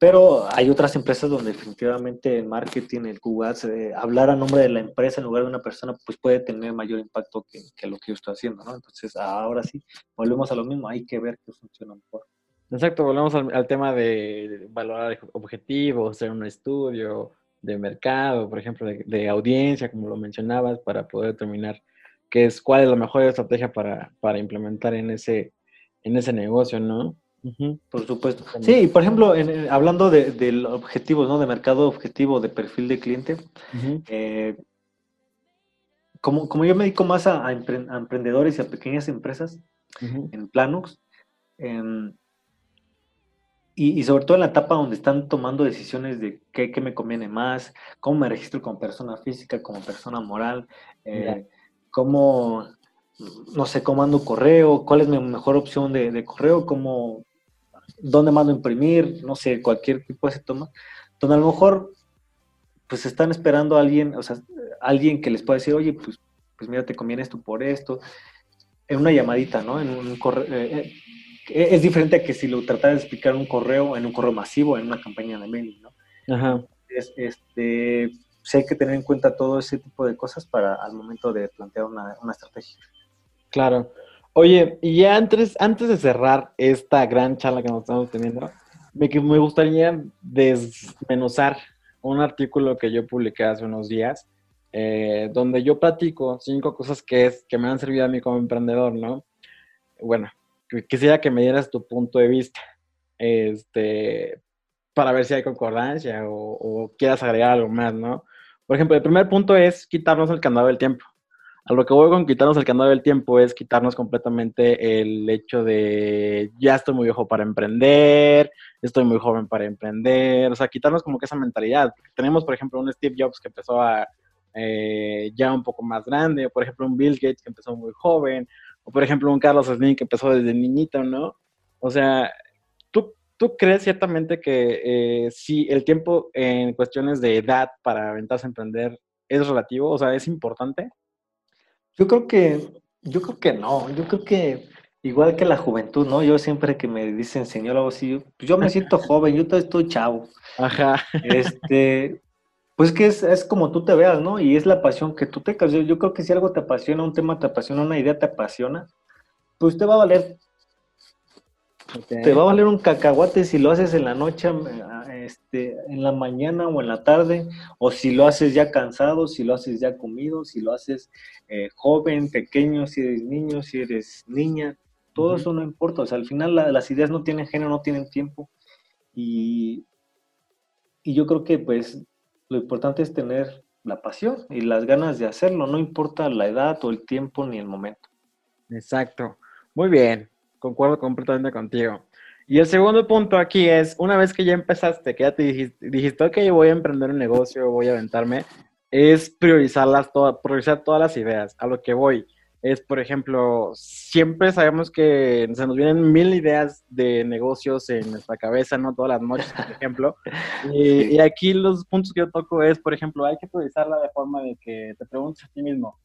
pero hay otras empresas donde definitivamente el marketing, el Google eh, hablar a nombre de la empresa en lugar de una persona, pues puede tener mayor impacto que, lo que yo estoy haciendo, ¿no? Entonces, ahora sí, volvemos a lo mismo, hay que ver qué funciona mejor. Exacto, volvemos al, al tema de valorar objetivos, hacer un estudio, de mercado, por ejemplo, de, audiencia, como lo mencionabas, para poder determinar qué es, cuál es la mejor estrategia para, para implementar en ese, en ese negocio, ¿no? Por supuesto. Sí, por ejemplo, hablando de, del objetivo, ¿no? De mercado objetivo, de perfil de cliente, eh, como, como yo me dedico más a, emprendedores y a pequeñas empresas en Planux, em, y, sobre todo en la etapa donde están tomando decisiones de qué, qué, me conviene más, cómo me registro como persona física, como persona moral, eh, cómo, no sé, cómo mando correo, cuál es mi mejor opción de, de, correo, cómo, dónde mando imprimir, no sé, cualquier tipo de toma, donde a lo mejor pues están esperando a alguien, o sea, alguien que les pueda decir, oye, pues, pues mira, te conviene esto por esto, en una llamadita, ¿no? En un correo, eh, eh, e-, es diferente a que si lo tratara de explicar un correo, en un correo masivo, en una campaña de mailing, ¿no? Ajá. este, pues hay que tener en cuenta todo ese tipo de cosas para al momento de plantear una, estrategia. Claro. Oye, y ya antes, antes de cerrar esta gran charla que nos estamos teniendo, me, me gustaría desmenuzar un artículo que yo publiqué hace unos días, eh, donde yo platico cinco cosas que, es, que me han servido a mí como emprendedor, ¿no? Bueno, quisiera que me dieras tu punto de vista, este, para ver si hay concordancia o, quieras agregar algo más, ¿no? Por ejemplo, el primer punto es quitarnos el candado del tiempo. A lo que voy con quitarnos el candado del tiempo es quitarnos completamente el hecho de ya estoy muy viejo para emprender, estoy muy joven para emprender, o sea, quitarnos como que esa mentalidad. Tenemos, por ejemplo, un Steve Jobs que empezó a, eh, ya un poco más grande, o por ejemplo un Bill Gates que empezó muy joven, o por ejemplo, un Carlos Slim que empezó desde niñito, ¿no? O sea, ¿tú, tú crees ciertamente que eh, si el tiempo en cuestiones de edad para aventarse a emprender es relativo? O sea, ¿es importante? Yo creo que, yo creo que no. Yo creo que igual que la juventud, ¿no? Yo siempre que me dicen señor algo así, pues yo me siento joven, yo todavía estoy chavo. Ajá. Este, pues que es, como tú te veas, ¿no? Y es la pasión que tú te Yo, yo creo que si algo te apasiona, un tema te apasiona, una idea te apasiona, pues te va a valer. Te va a valer un cacahuate si lo haces en la noche, este, en la mañana o en la tarde, o si lo haces ya cansado, si lo haces ya comido, si lo haces eh, joven, pequeño, si eres niño, si eres niña, todo eso no importa. O sea, al final las ideas no tienen género, no tienen tiempo. Y y yo creo que pues lo importante es tener la pasión y las ganas de hacerlo, no importa la edad o el tiempo ni el momento. Exacto. Muy bien, concuerdo completamente contigo. Y el segundo punto aquí es, una vez que ya empezaste, que ya te dijiste, dijiste ok, voy a emprender un negocio, voy a aventarme, es priorizarlas todas, priorizar todas las ideas. A lo que voy es, por ejemplo, siempre sabemos que se nos vienen mil ideas de negocios en nuestra cabeza, ¿no? Todas las noches, por ejemplo. Y, y, aquí los puntos que yo toco es, por ejemplo, hay que priorizarla de forma de que te preguntes a ti mismo,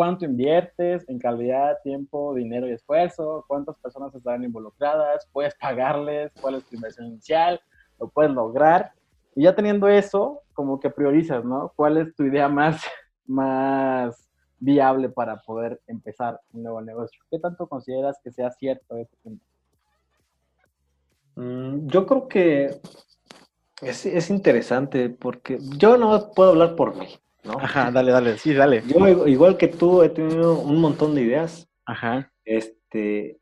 ¿cuánto inviertes en calidad, tiempo, dinero y esfuerzo? ¿Cuántas personas están involucradas? ¿Puedes pagarles? ¿Cuál es tu inversión inicial? ¿Lo puedes lograr? Y ya teniendo eso, como que priorizas, ¿no? ¿Cuál es tu idea más, más viable para poder empezar un nuevo negocio. ¿Qué tanto consideras que sea cierto este punto? Mm, yo creo que es, interesante porque yo no puedo hablar por mí, ¿no? Ajá, dale, dale, sí, dale. Yo, igual que tú, he tenido un montón de ideas. Ajá. Este,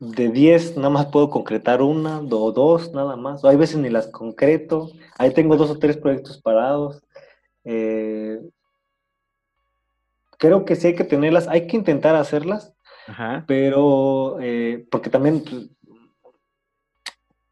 de 10 nada más puedo concretar una o dos nada más. Hay veces ni las concreto. Ahí tengo dos o tres proyectos parados. Eh, creo que sí hay que tenerlas, hay que intentar hacerlas, pero eh, porque también pues,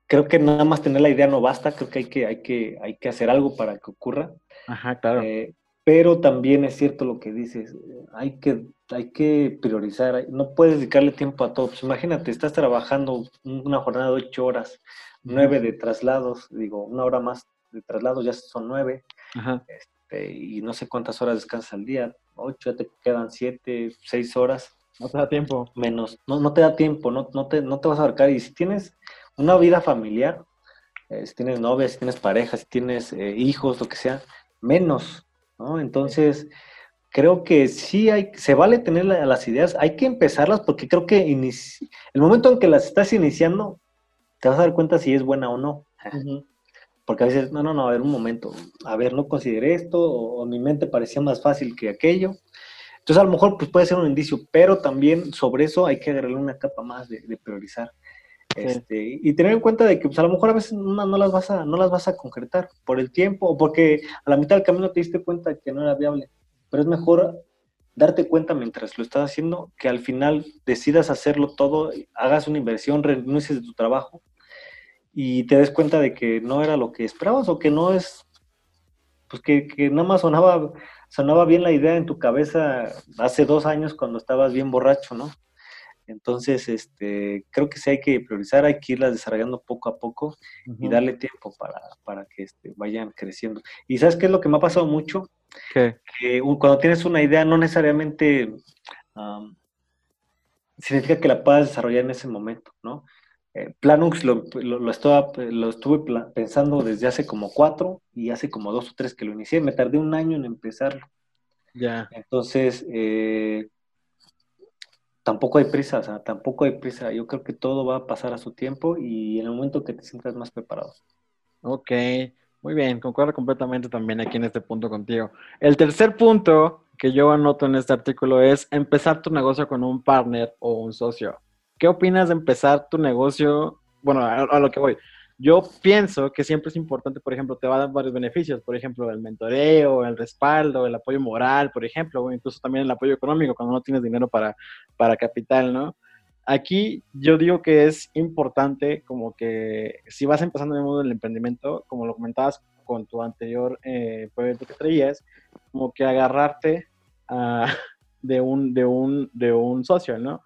creo que nada más tener la idea no basta, creo que hay que, hay que, hay que hacer algo para que ocurra. Ajá, claro. Eh, pero también es cierto lo que dices, hay que, hay que priorizar, no puedes dedicarle tiempo a todo. Pues imagínate, estás trabajando una jornada de ocho horas, nueve de traslados, digo, una hora más de traslados ya son nueve. Ajá. Este, y no sé cuántas horas descansas al día, ocho, ya te quedan siete, seis horas. No te da tiempo. Menos, no, no te da tiempo, no, no, te, no te vas a abarcar. Y si tienes una vida familiar, eh, si tienes novia, si tienes pareja, si tienes eh, hijos, lo que sea, menos, ¿no? Entonces, creo que sí hay, se vale tener las ideas, hay que empezarlas porque creo que el momento en que las estás iniciando, te vas a dar cuenta si es buena o no. Porque a veces, no, no, no, a ver, un momento, a ver, no consideré esto, o, mi mente parecía más fácil que aquello. Entonces, a lo mejor pues, puede ser un indicio, pero también sobre eso hay que agarrarle una capa más de, priorizar. Este, y tener en cuenta de que pues, a lo mejor a veces no, no, las vas a, no las vas a concretar por el tiempo o porque a la mitad del camino te diste cuenta que no era viable. Pero es mejor darte cuenta mientras lo estás haciendo que al final decidas hacerlo todo, hagas una inversión, renuncies de tu trabajo y te des cuenta de que no era lo que esperabas o que no es, pues que, que nada más sonaba, sonaba bien la idea en tu cabeza hace dos años cuando estabas bien borracho, ¿no? Entonces, este, creo que sí hay que priorizar, hay que irlas desarrollando poco a poco y darle tiempo para, para que este, vayan creciendo. ¿Y sabes qué es lo que me ha pasado mucho? Que cuando tienes una idea, no necesariamente significa que la puedas desarrollar en ese momento, ¿no? Eh, Planux lo, lo, estaba, lo estuve pensando desde hace como cuatro y hace como dos o tres que lo inicié. Me tardé un año en empezarlo. Ya. Entonces, eh, tampoco hay prisa, o sea, tampoco hay prisa. Yo creo que todo va a pasar a su tiempo y en el momento que te sientas más preparado. Ok, muy bien, concuerdo completamente también aquí en este punto contigo. El tercer punto que yo anoto en este artículo es empezar tu negocio con un partner o un socio. ¿Qué opinas de empezar tu negocio? Bueno, a, lo que voy. Yo pienso que siempre es importante, por ejemplo, te va a dar varios beneficios, por ejemplo, el mentoreo, el respaldo, el apoyo moral, por ejemplo, o incluso también el apoyo económico cuando no tienes dinero para, para capital, ¿no? Aquí yo digo que es importante como que si vas empezando en el mundo del emprendimiento, como lo comentabas con tu anterior eh, proyecto que traías, como que agarrarte de, un, de, un, de un socio, ¿no?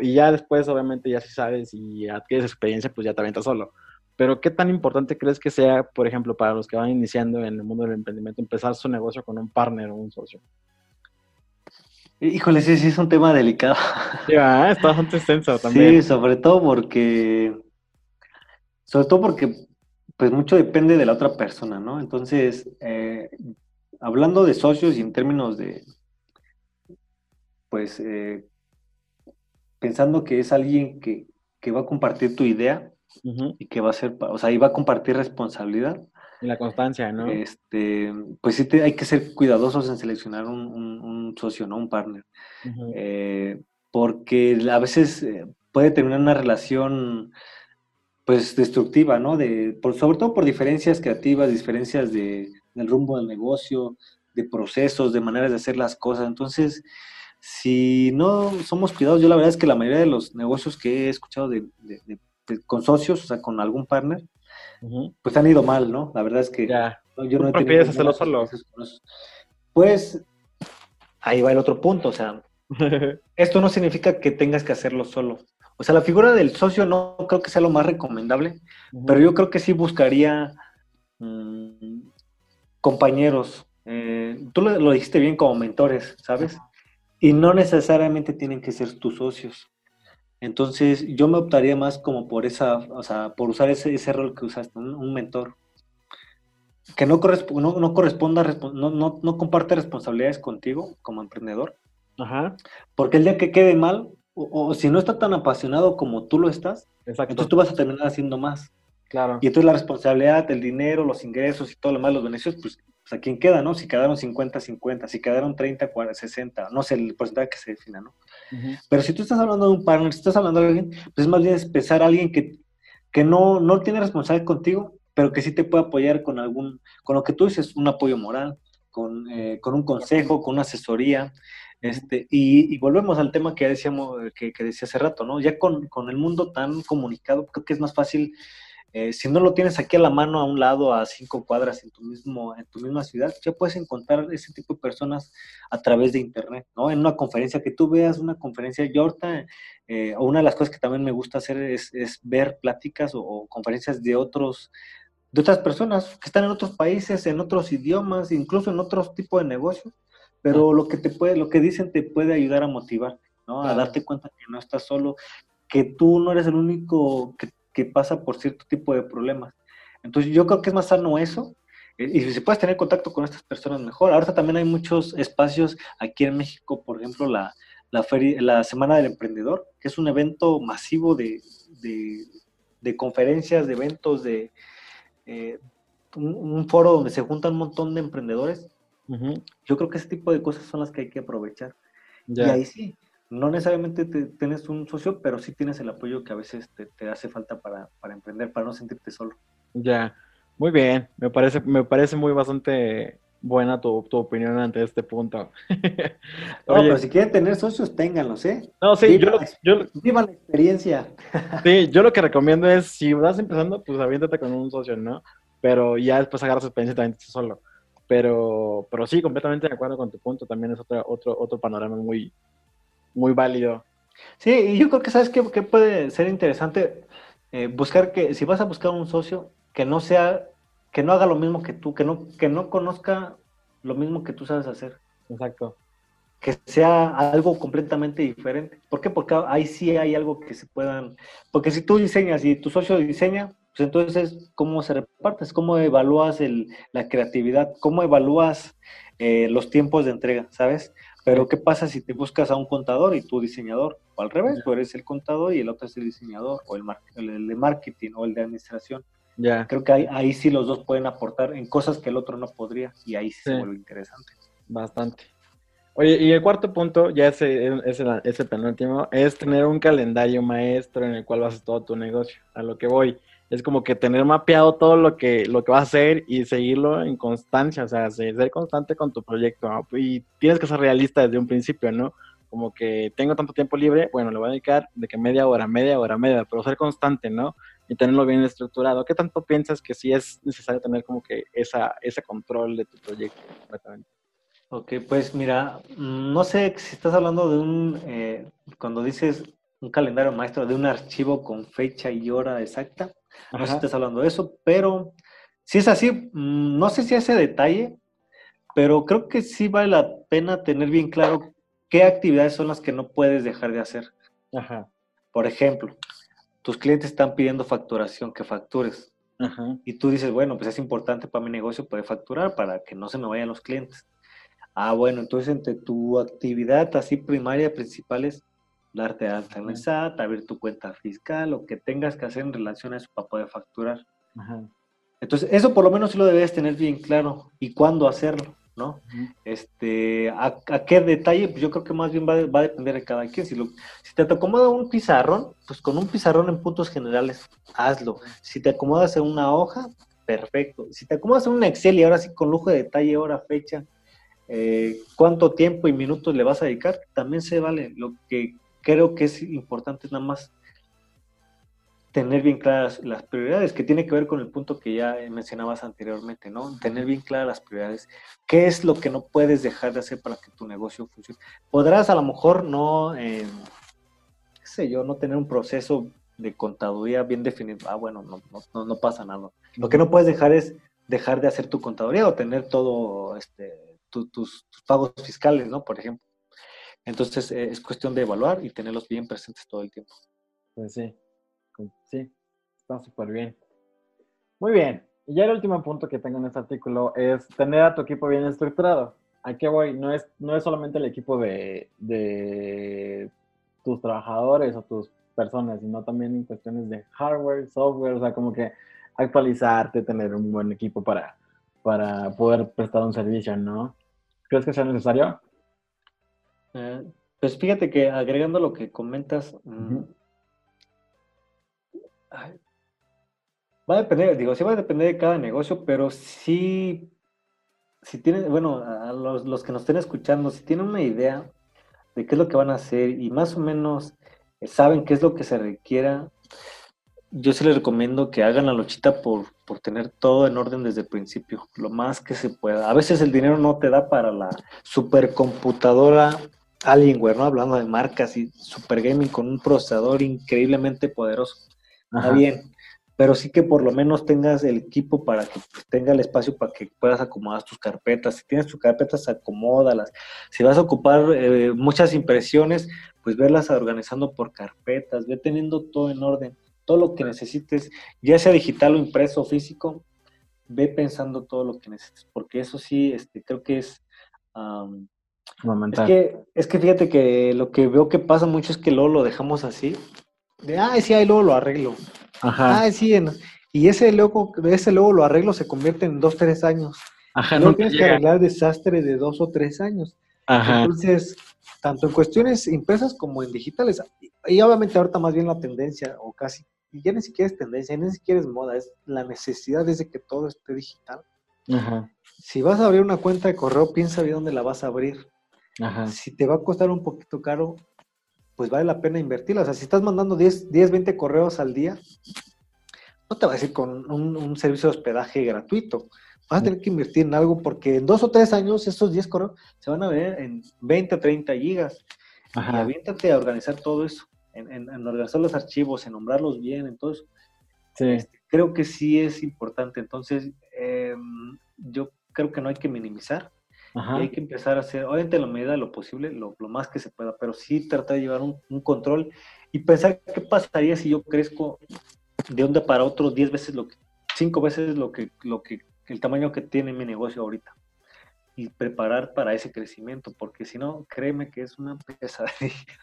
y ya después, obviamente, ya si sabes y adquieres experiencia, pues ya te aventas solo. Pero, ¿qué tan importante crees que sea, por ejemplo, para los que van iniciando en el mundo del emprendimiento, empezar su negocio con un partner o un socio? Híjole, sí, sí, es un tema delicado. Ya, está bastante extenso también. Sí, sobre todo porque, sobre todo porque, pues mucho depende de la otra persona, ¿no? Entonces, eh, hablando de socios y en términos de, pues, eh, pensando que es alguien que, va a compartir tu idea y que va a ser, o sea, y va a compartir responsabilidad. Y la constancia, ¿no? Este, pues sí, hay que ser cuidadosos en seleccionar un, socio, ¿no? Un partner. Eh, porque a veces eh, puede tener una relación pues destructiva, ¿no? De, por, sobre todo por diferencias creativas, diferencias de, del rumbo del negocio, de procesos, de maneras de hacer las cosas. Entonces, si no somos cuidados, yo la verdad es que la mayoría de los negocios que he escuchado de, con socios, o sea, con algún partner, pues han ido mal, ¿no? La verdad es que ya. yo no he prefieres hacerlo solo? Pues ahí va el otro punto, o sea, esto no significa que tengas que hacerlo solo. O sea, la figura del socio no creo que sea lo más recomendable, pero yo creo que sí buscaría mm, compañeros. Eh, tú lo, dijiste bien como mentores, ¿sabes? Y no necesariamente tienen que ser tus socios. Entonces, yo me optaría más como por esa, o sea, por usar ese, ese rol que usaste, un, mentor. Que no, no, no corresponda, no, no, no comparte responsabilidades contigo como emprendedor. Ajá. Porque el día que quede mal, o, si no está tan apasionado como tú lo estás, entonces tú vas a terminar haciendo más. Claro. Y entonces la responsabilidad, el dinero, los ingresos y todo lo demás, los beneficios, pues, pues, a quién queda, ¿no? Si quedaron 50, 50, si quedaron 30, 40, 60, no sé, el porcentaje que se defina, ¿no? Pero si tú estás hablando de un partner, si estás hablando de alguien, pues más bien es pensar a alguien que, que no, no tiene responsabilidad contigo, pero que sí te puede apoyar con algún, con lo que tú dices, un apoyo moral, con, eh, con un consejo, con una asesoría, este, y, volvemos al tema que decíamos, que, decía hace rato, ¿no? Ya con, el mundo tan comunicado, creo que es más fácil, eh, si no lo tienes aquí a la mano, a un lado, a cinco cuadras en tu mismo, en tu misma ciudad, ya puedes encontrar ese tipo de personas a través de internet, ¿no? En una conferencia que tú veas, una conferencia, yo ahorita, eh, una de las cosas que también me gusta hacer es, ver pláticas o, conferencias de otros, de otras personas que están en otros países, en otros idiomas, incluso en otros tipos de negocios pero lo que te puede, lo que dicen te puede ayudar a motivar, ¿no? A darte cuenta que no estás solo, que tú no eres el único que, pasa por cierto tipo de problemas. Entonces yo creo que es más sano eso, eh, y si puedes tener contacto con estas personas mejor. Ahorita también hay muchos espacios aquí en México, por ejemplo, la, la, la Semana del Emprendedor, que es un evento masivo de, conferencias, de eventos, de eh, un, foro donde se juntan un montón de emprendedores yo creo que ese tipo de cosas son las que hay que aprovechar. Y ahí sí, no necesariamente tienes un socio, pero sí tienes el apoyo que a veces te, hace falta para, emprender, para no sentirte solo. Ya, muy bien, me parece, me parece muy bastante buena tu, opinión ante este punto. no, pero si quieren tener socios, ténganlos, ¿eh? No, sí, yo, yo, Viva la experiencia. sí, yo lo que recomiendo es, si vas empezando, pues aviéntate con un socio, ¿no? Pero ya después agarras experiencia también solo. Pero, pero sí, completamente de acuerdo con tu punto. También es otro, otro, otro panorama muy, muy válido. Sí, y yo creo que sabes que, puede ser interesante eh, buscar que, si vas a buscar un socio, que no sea, que no haga lo mismo que tú, que no, que no conozca lo mismo que tú sabes hacer. Exacto. Que sea algo completamente diferente. ¿Por qué? Porque ahí sí hay algo que se puedan. Porque si tú diseñas y tu socio diseña, pues entonces, ¿cómo se repartes? ¿Cómo evalúas el, la creatividad? ¿Cómo evalúas eh, los tiempos de entrega? ¿Sabes? Pero ¿qué pasa si te buscas a un contador y tú diseñador? O al revés, tú eres el contador y el otro es el diseñador, o el, el, de marketing o el de administración. Ya. Creo que ahí, ahí, sí los dos pueden aportar en cosas que el otro no podría y ahí sí, se vuelve interesante. Bastante. Oye, y el cuarto punto, ya ese, ese, ese penúltimo, es tener un calendario maestro en el cual vas todo tu negocio. A lo que voy es como que tener mapeado todo lo que, lo que vas a hacer y seguirlo en constancia, o sea, ser constante con tu proyecto. Y tienes que ser realista desde un principio, ¿no? Como que tengo tanto tiempo libre, bueno, le voy a dedicar de que media hora, media hora, media, pero ser constante, ¿no? Y tenerlo bien estructurado. ¿Qué tanto piensas que sí es necesario tener como que esa, ese control de tu proyecto? Ok, pues mira, no sé si estás hablando de un, eh, cuando dices un calendario maestro, de un archivo con fecha y hora exacta, no sé si estás hablando de eso, pero si es así, mm, no sé si ese detalle, pero creo que sí vale la pena tener bien claro qué actividades son las que no puedes dejar de hacer. Ajá. Por ejemplo, tus clientes están pidiendo facturación, que factures. Y tú dices, bueno, pues es importante para mi negocio poder facturar para que no se me vayan los clientes. Ah, bueno, entonces entre tu actividad así primaria, principal es darte alta en el SAT, abrir tu cuenta fiscal, lo que tengas que hacer en relación a eso para poder facturar. Entonces, eso por lo menos sí lo debes tener bien claro y cuándo hacerlo. ¿no? Este, ¿a, qué detalle? Pues yo creo que más bien va, va a depender de cada quien. Si, lo, si te acomoda un pizarrón, pues con un pizarrón en puntos generales, hazlo. Si te acomodas en una hoja, perfecto. Si te acomodas en un Excel y ahora sí con lujo de detalle, hora, fecha, eh, cuánto tiempo y minutos le vas a dedicar, también se vale. Lo que creo que es importante nada más tener bien claras las prioridades, que tiene que ver con el punto que ya mencionabas anteriormente, ¿no? Tener bien claras las prioridades. ¿Qué es lo que no puedes dejar de hacer para que tu negocio funcione? Podrás a lo mejor no, eh, qué sé yo, no tener un proceso de contaduría bien definido. Ah, bueno, no, no, no pasa nada. Lo que no puedes dejar es dejar de hacer tu contaduría o tener todo, este, tus, tus, pagos fiscales, ¿no? Por ejemplo. Entonces, eh, es cuestión de evaluar y tenerlos bien presentes todo el tiempo. Pues sí. Sí, está súper bien. Muy bien. Y ya el último punto que tengo en este artículo es tener a tu equipo bien estructurado. ¿A qué voy? No es, no es solamente el equipo de, de tus trabajadores o tus personas, sino también en cuestiones de hardware, software, o sea, como que actualizarte, tener un buen equipo para, para poder prestar un servicio, ¿no? ¿Crees que sea necesario? Eh, pues fíjate que agregando lo que comentas, mm, Va a depender, digo, sí va a depender de cada negocio, pero sí, si tienen, bueno, a los, que nos estén escuchando, si tienen una idea de qué es lo que van a hacer y más o menos eh, saben qué es lo que se requiera, yo sí les recomiendo que hagan la luchita por, por tener todo en orden desde el principio, lo más que se pueda. A veces el dinero no te da para la supercomputadora Alienware, ¿no? Hablando de marcas y super gaming con un procesador increíblemente poderoso. Está bien, pero sí que por lo menos tengas el equipo para que pues, tenga el espacio para que puedas acomodar tus carpetas. Si tienes tus carpetas, acomódalas. Si vas a ocupar eh, muchas impresiones, pues verlas organizando por carpetas, ve teniendo todo en orden. Todo lo que necesites, ya sea digital o impreso o físico, ve pensando todo lo que necesites, porque eso sí, este, creo que es... es que, es que fíjate que lo que veo que pasa mucho es que luego lo dejamos así de, ah, sí, ahí luego lo arreglo. Ajá. Ah, sí, y ese luego, ese luego lo arreglo se convierte en dos, tres años. Ajá, no, tienes que arreglar desastre de dos o tres años. Ajá. Entonces, tanto en cuestiones impresas como en digitales, y obviamente ahorita más bien la tendencia, o casi, y ya ni siquiera es tendencia, ni siquiera es moda, es la necesidad de que todo esté digital. Ajá. Si vas a abrir una cuenta de correo, piensa bien dónde la vas a abrir. Ajá. Si te va a costar un poquito caro, pues vale la pena invertirla. O sea, si estás mandando 10, 10 20 correos al día, no te va a decir con un, servicio de hospedaje gratuito. Vas a tener que invertir en algo porque en dos o tres años esos 10 correos se van a ver en 20 o 30 gigas. Y aviéntate a organizar todo eso, en, organizar los archivos, en nombrarlos bien, entonces este, creo que sí es importante. Entonces, em, yo creo que no hay que minimizar y hay que empezar a hacer, obviamente en la medida de lo posible, lo, más que se pueda, pero sí tratar de llevar un, control y pensar qué pasaría si yo crezco de un día para otro 10 veces lo que, 5 veces lo que, lo que, el tamaño que tiene mi negocio ahorita. Y preparar para ese crecimiento, porque si no, créeme que es una pesadilla.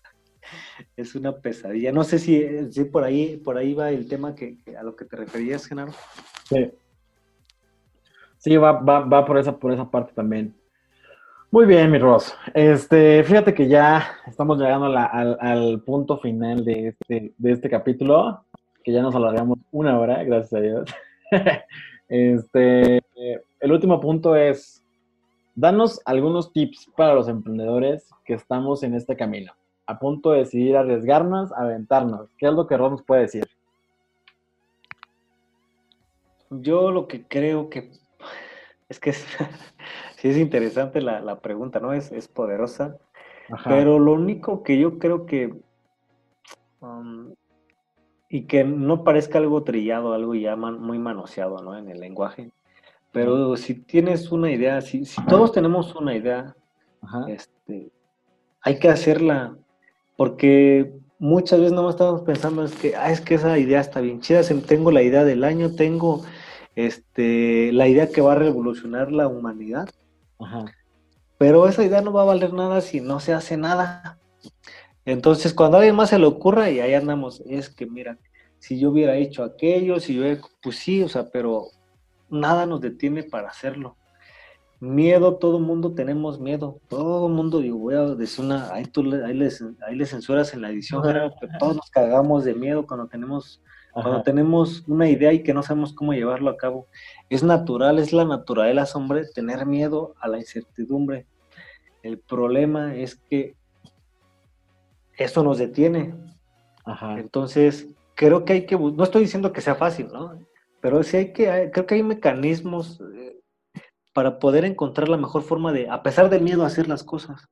es una pesadilla. No sé si, si, por ahí, por ahí va el tema que, a lo que te referías, Genaro. Sí. Sí, va, va, va por esa, por esa parte también. Muy bien, mi Ross. Este, fíjate que ya estamos llegando al, punto final de este, de este capítulo, que ya nos alargamos una hora, gracias a Dios. este, el último punto es, danos algunos tips para los emprendedores que estamos en este camino, a punto de decidir arriesgarnos, aventarnos. ¿Qué es lo que Ross nos puede decir? Yo lo que creo que es que sí es interesante la, pregunta, ¿no? Es, es poderosa. Pero lo único que yo creo que, um, y que no parezca algo trillado, algo ya muy manoseado, ¿no? En el lenguaje. Pero si tienes una idea, si, si todos tenemos una idea, este, hay que hacerla, porque muchas veces no estamos pensando es que, ah, es que esa idea está bien chida, tengo la idea del año, tengo este, la idea que va a revolucionar la humanidad. Pero esa idea no va a valer nada si no se hace nada. Entonces, cuando a alguien más se le ocurra, y ahí andamos, es que mira, si yo hubiera hecho aquello, si yo pues sí, o sea, pero nada nos detiene para hacerlo. Miedo, todo el mundo tenemos miedo. Todo el mundo, digo, voy a decir una, ahí, tú, ahí, les, ahí les censuras en la edición, pero todos nos cagamos de miedo cuando tenemos, cuando tenemos una idea y que no sabemos cómo llevarlo a cabo. Es natural, es la naturaleza, hombre, tener miedo a la incertidumbre. El problema es que eso nos detiene. Entonces, creo que hay que, no estoy diciendo que sea fácil, ¿no? Pero sí hay que, creo que hay mecanismos eh, para poder encontrar la mejor forma de, a pesar del miedo, hacer las cosas.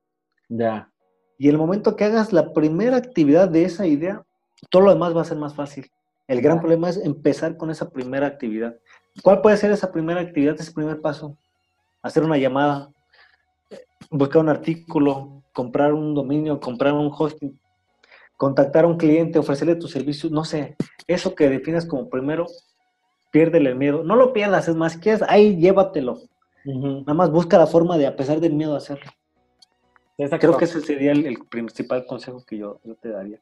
Ya. Y el momento que hagas la primera actividad de esa idea, todo lo demás va a ser más fácil. El gran problema es empezar con esa primera actividad. ¿Cuál puede ser esa primera actividad, ese primer paso? Hacer una llamada, buscar un artículo, comprar un dominio, comprar un hosting, contactar a un cliente, ofrecerle tu servicio, no sé, eso que defines como primero, piérdele el miedo. No lo pierdas, es más, quieres, ahí llévatelo. Nada más busca la forma de, a pesar del miedo, hacerlo. Creo que ese sería el, principal consejo que yo, te daría.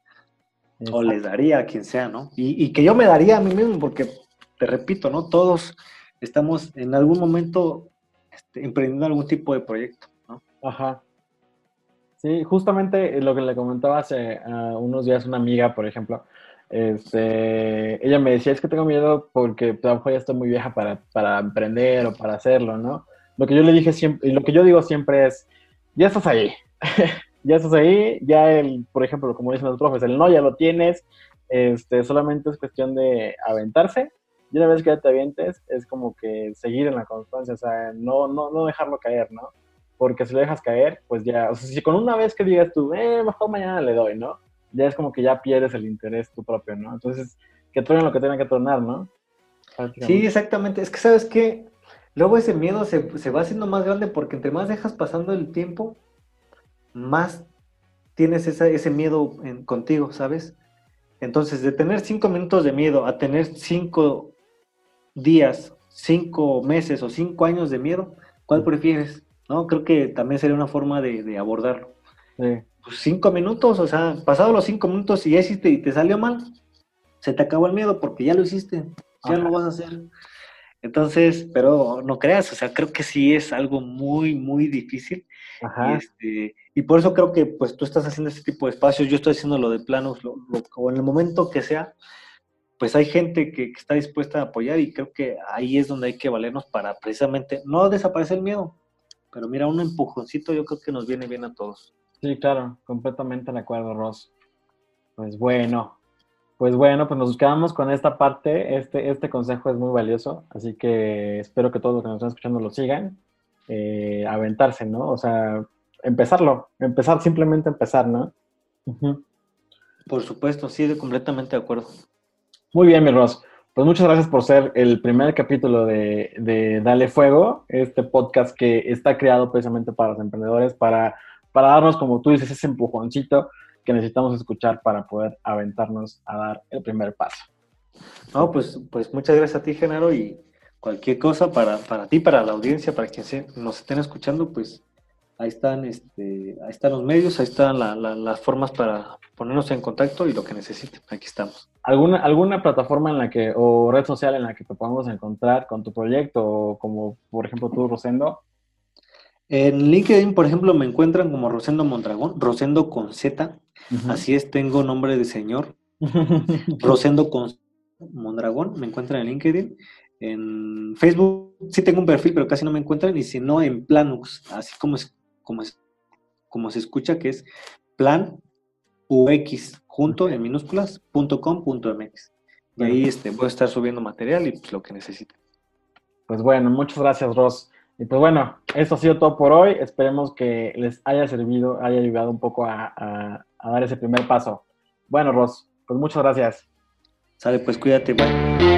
O les daría a quien sea, ¿no? Y, y, que yo me daría a mí mismo, porque te repito, ¿no? Todos estamos en algún momento este, emprendiendo algún tipo de proyecto, ¿no? Ajá. Sí, justamente lo que le comentaba hace unos días una amiga, por ejemplo, este, ella me decía, es que tengo miedo porque pues, a lo mejor ya estoy muy vieja para, para emprender o para hacerlo, ¿no? Lo que yo le dije siempre, y lo que yo digo siempre es, ya estás ahí, ya estás ahí, ya el, por ejemplo, como dicen los profes, el no ya lo tienes, este, solamente es cuestión de aventarse, y una vez que ya te avientes, es como que seguir en la constancia, o sea, no, no, no dejarlo caer, ¿no? Porque si lo dejas caer, pues ya, o sea, si con una vez que digas tú, eh, mejor mañana le doy, ¿no? ya es como que ya pierdes el interés tú propio, ¿no? Entonces, que truenen lo que tengan que tronar, ¿no? Sí, exactamente. Es que, ¿sabes qué? Luego ese miedo se, se, va haciendo más grande porque entre más dejas pasando el tiempo, más tienes esa, ese miedo en, contigo, ¿sabes? Entonces, de tener cinco minutos de miedo a tener cinco días, cinco meses o cinco años de miedo, ¿cuál prefieres? ¿No? Creo que también sería una forma de, de abordarlo. Sí. Pues, cinco minutos, o sea, pasado los cinco minutos y ya hiciste y te salió mal, se te acabó el miedo porque ya lo hiciste, ya lo vas a hacer. Entonces, pero no creas, o sea, creo que sí es algo muy, muy difícil. Y, este, y por eso creo que pues tú estás haciendo este tipo de espacios, yo estoy haciendo lo de planos, lo, o en el momento que sea, pues hay gente que, que, está dispuesta a apoyar y creo que ahí es donde hay que valernos para precisamente no desaparecer el miedo, pero mira, un empujoncito yo creo que nos viene bien a todos. Sí, claro, completamente de acuerdo, Ross. Pues bueno, pues bueno, pues nos quedamos con esta parte. Este, este consejo es muy valioso, así que espero que todos los que nos están escuchando lo sigan. Eh, aventarse, ¿no? O sea, empezarlo, empezar, simplemente empezar, ¿no? Por supuesto, sí, completamente de acuerdo. Muy bien, mi Ross. Pues muchas gracias por ser el primer capítulo de, de Dale Fuego, este podcast que está creado precisamente para los emprendedores, para para darnos, como tú dices, ese empujoncito que necesitamos escuchar para poder aventarnos a dar el primer paso. No, pues, pues muchas gracias a ti, Genaro, y cualquier cosa para, para ti, para la audiencia, para quien nos estén escuchando, pues ahí están, este, ahí están los medios, ahí están las formas para ponernos en contacto y lo que necesiten, aquí estamos. ¿Alguna, ¿Alguna plataforma en la que, o red social en la que te podamos encontrar con tu proyecto, o como por ejemplo tú, Rosendo? En LinkedIn, por ejemplo, me encuentran como Rosendo Mondragón, Rosendo con Z, así es, tengo nombre de señor. Rosendo con Mondragón, me encuentran en LinkedIn. En Facebook sí tengo un perfil, pero casi no me encuentran, y si no, en Planux, así como es, como es, como se escucha, que es plan ux junto en minúsculas punto com punto mx. Y ahí este, voy a estar subiendo material y pues, lo que necesiten. Pues bueno, muchas gracias, Ros. Y pues bueno, esto ha sido todo por hoy. Esperemos que les haya servido, haya ayudado un poco a, dar ese primer paso. Bueno, Ros, pues muchas gracias. Sale, pues cuídate, bye.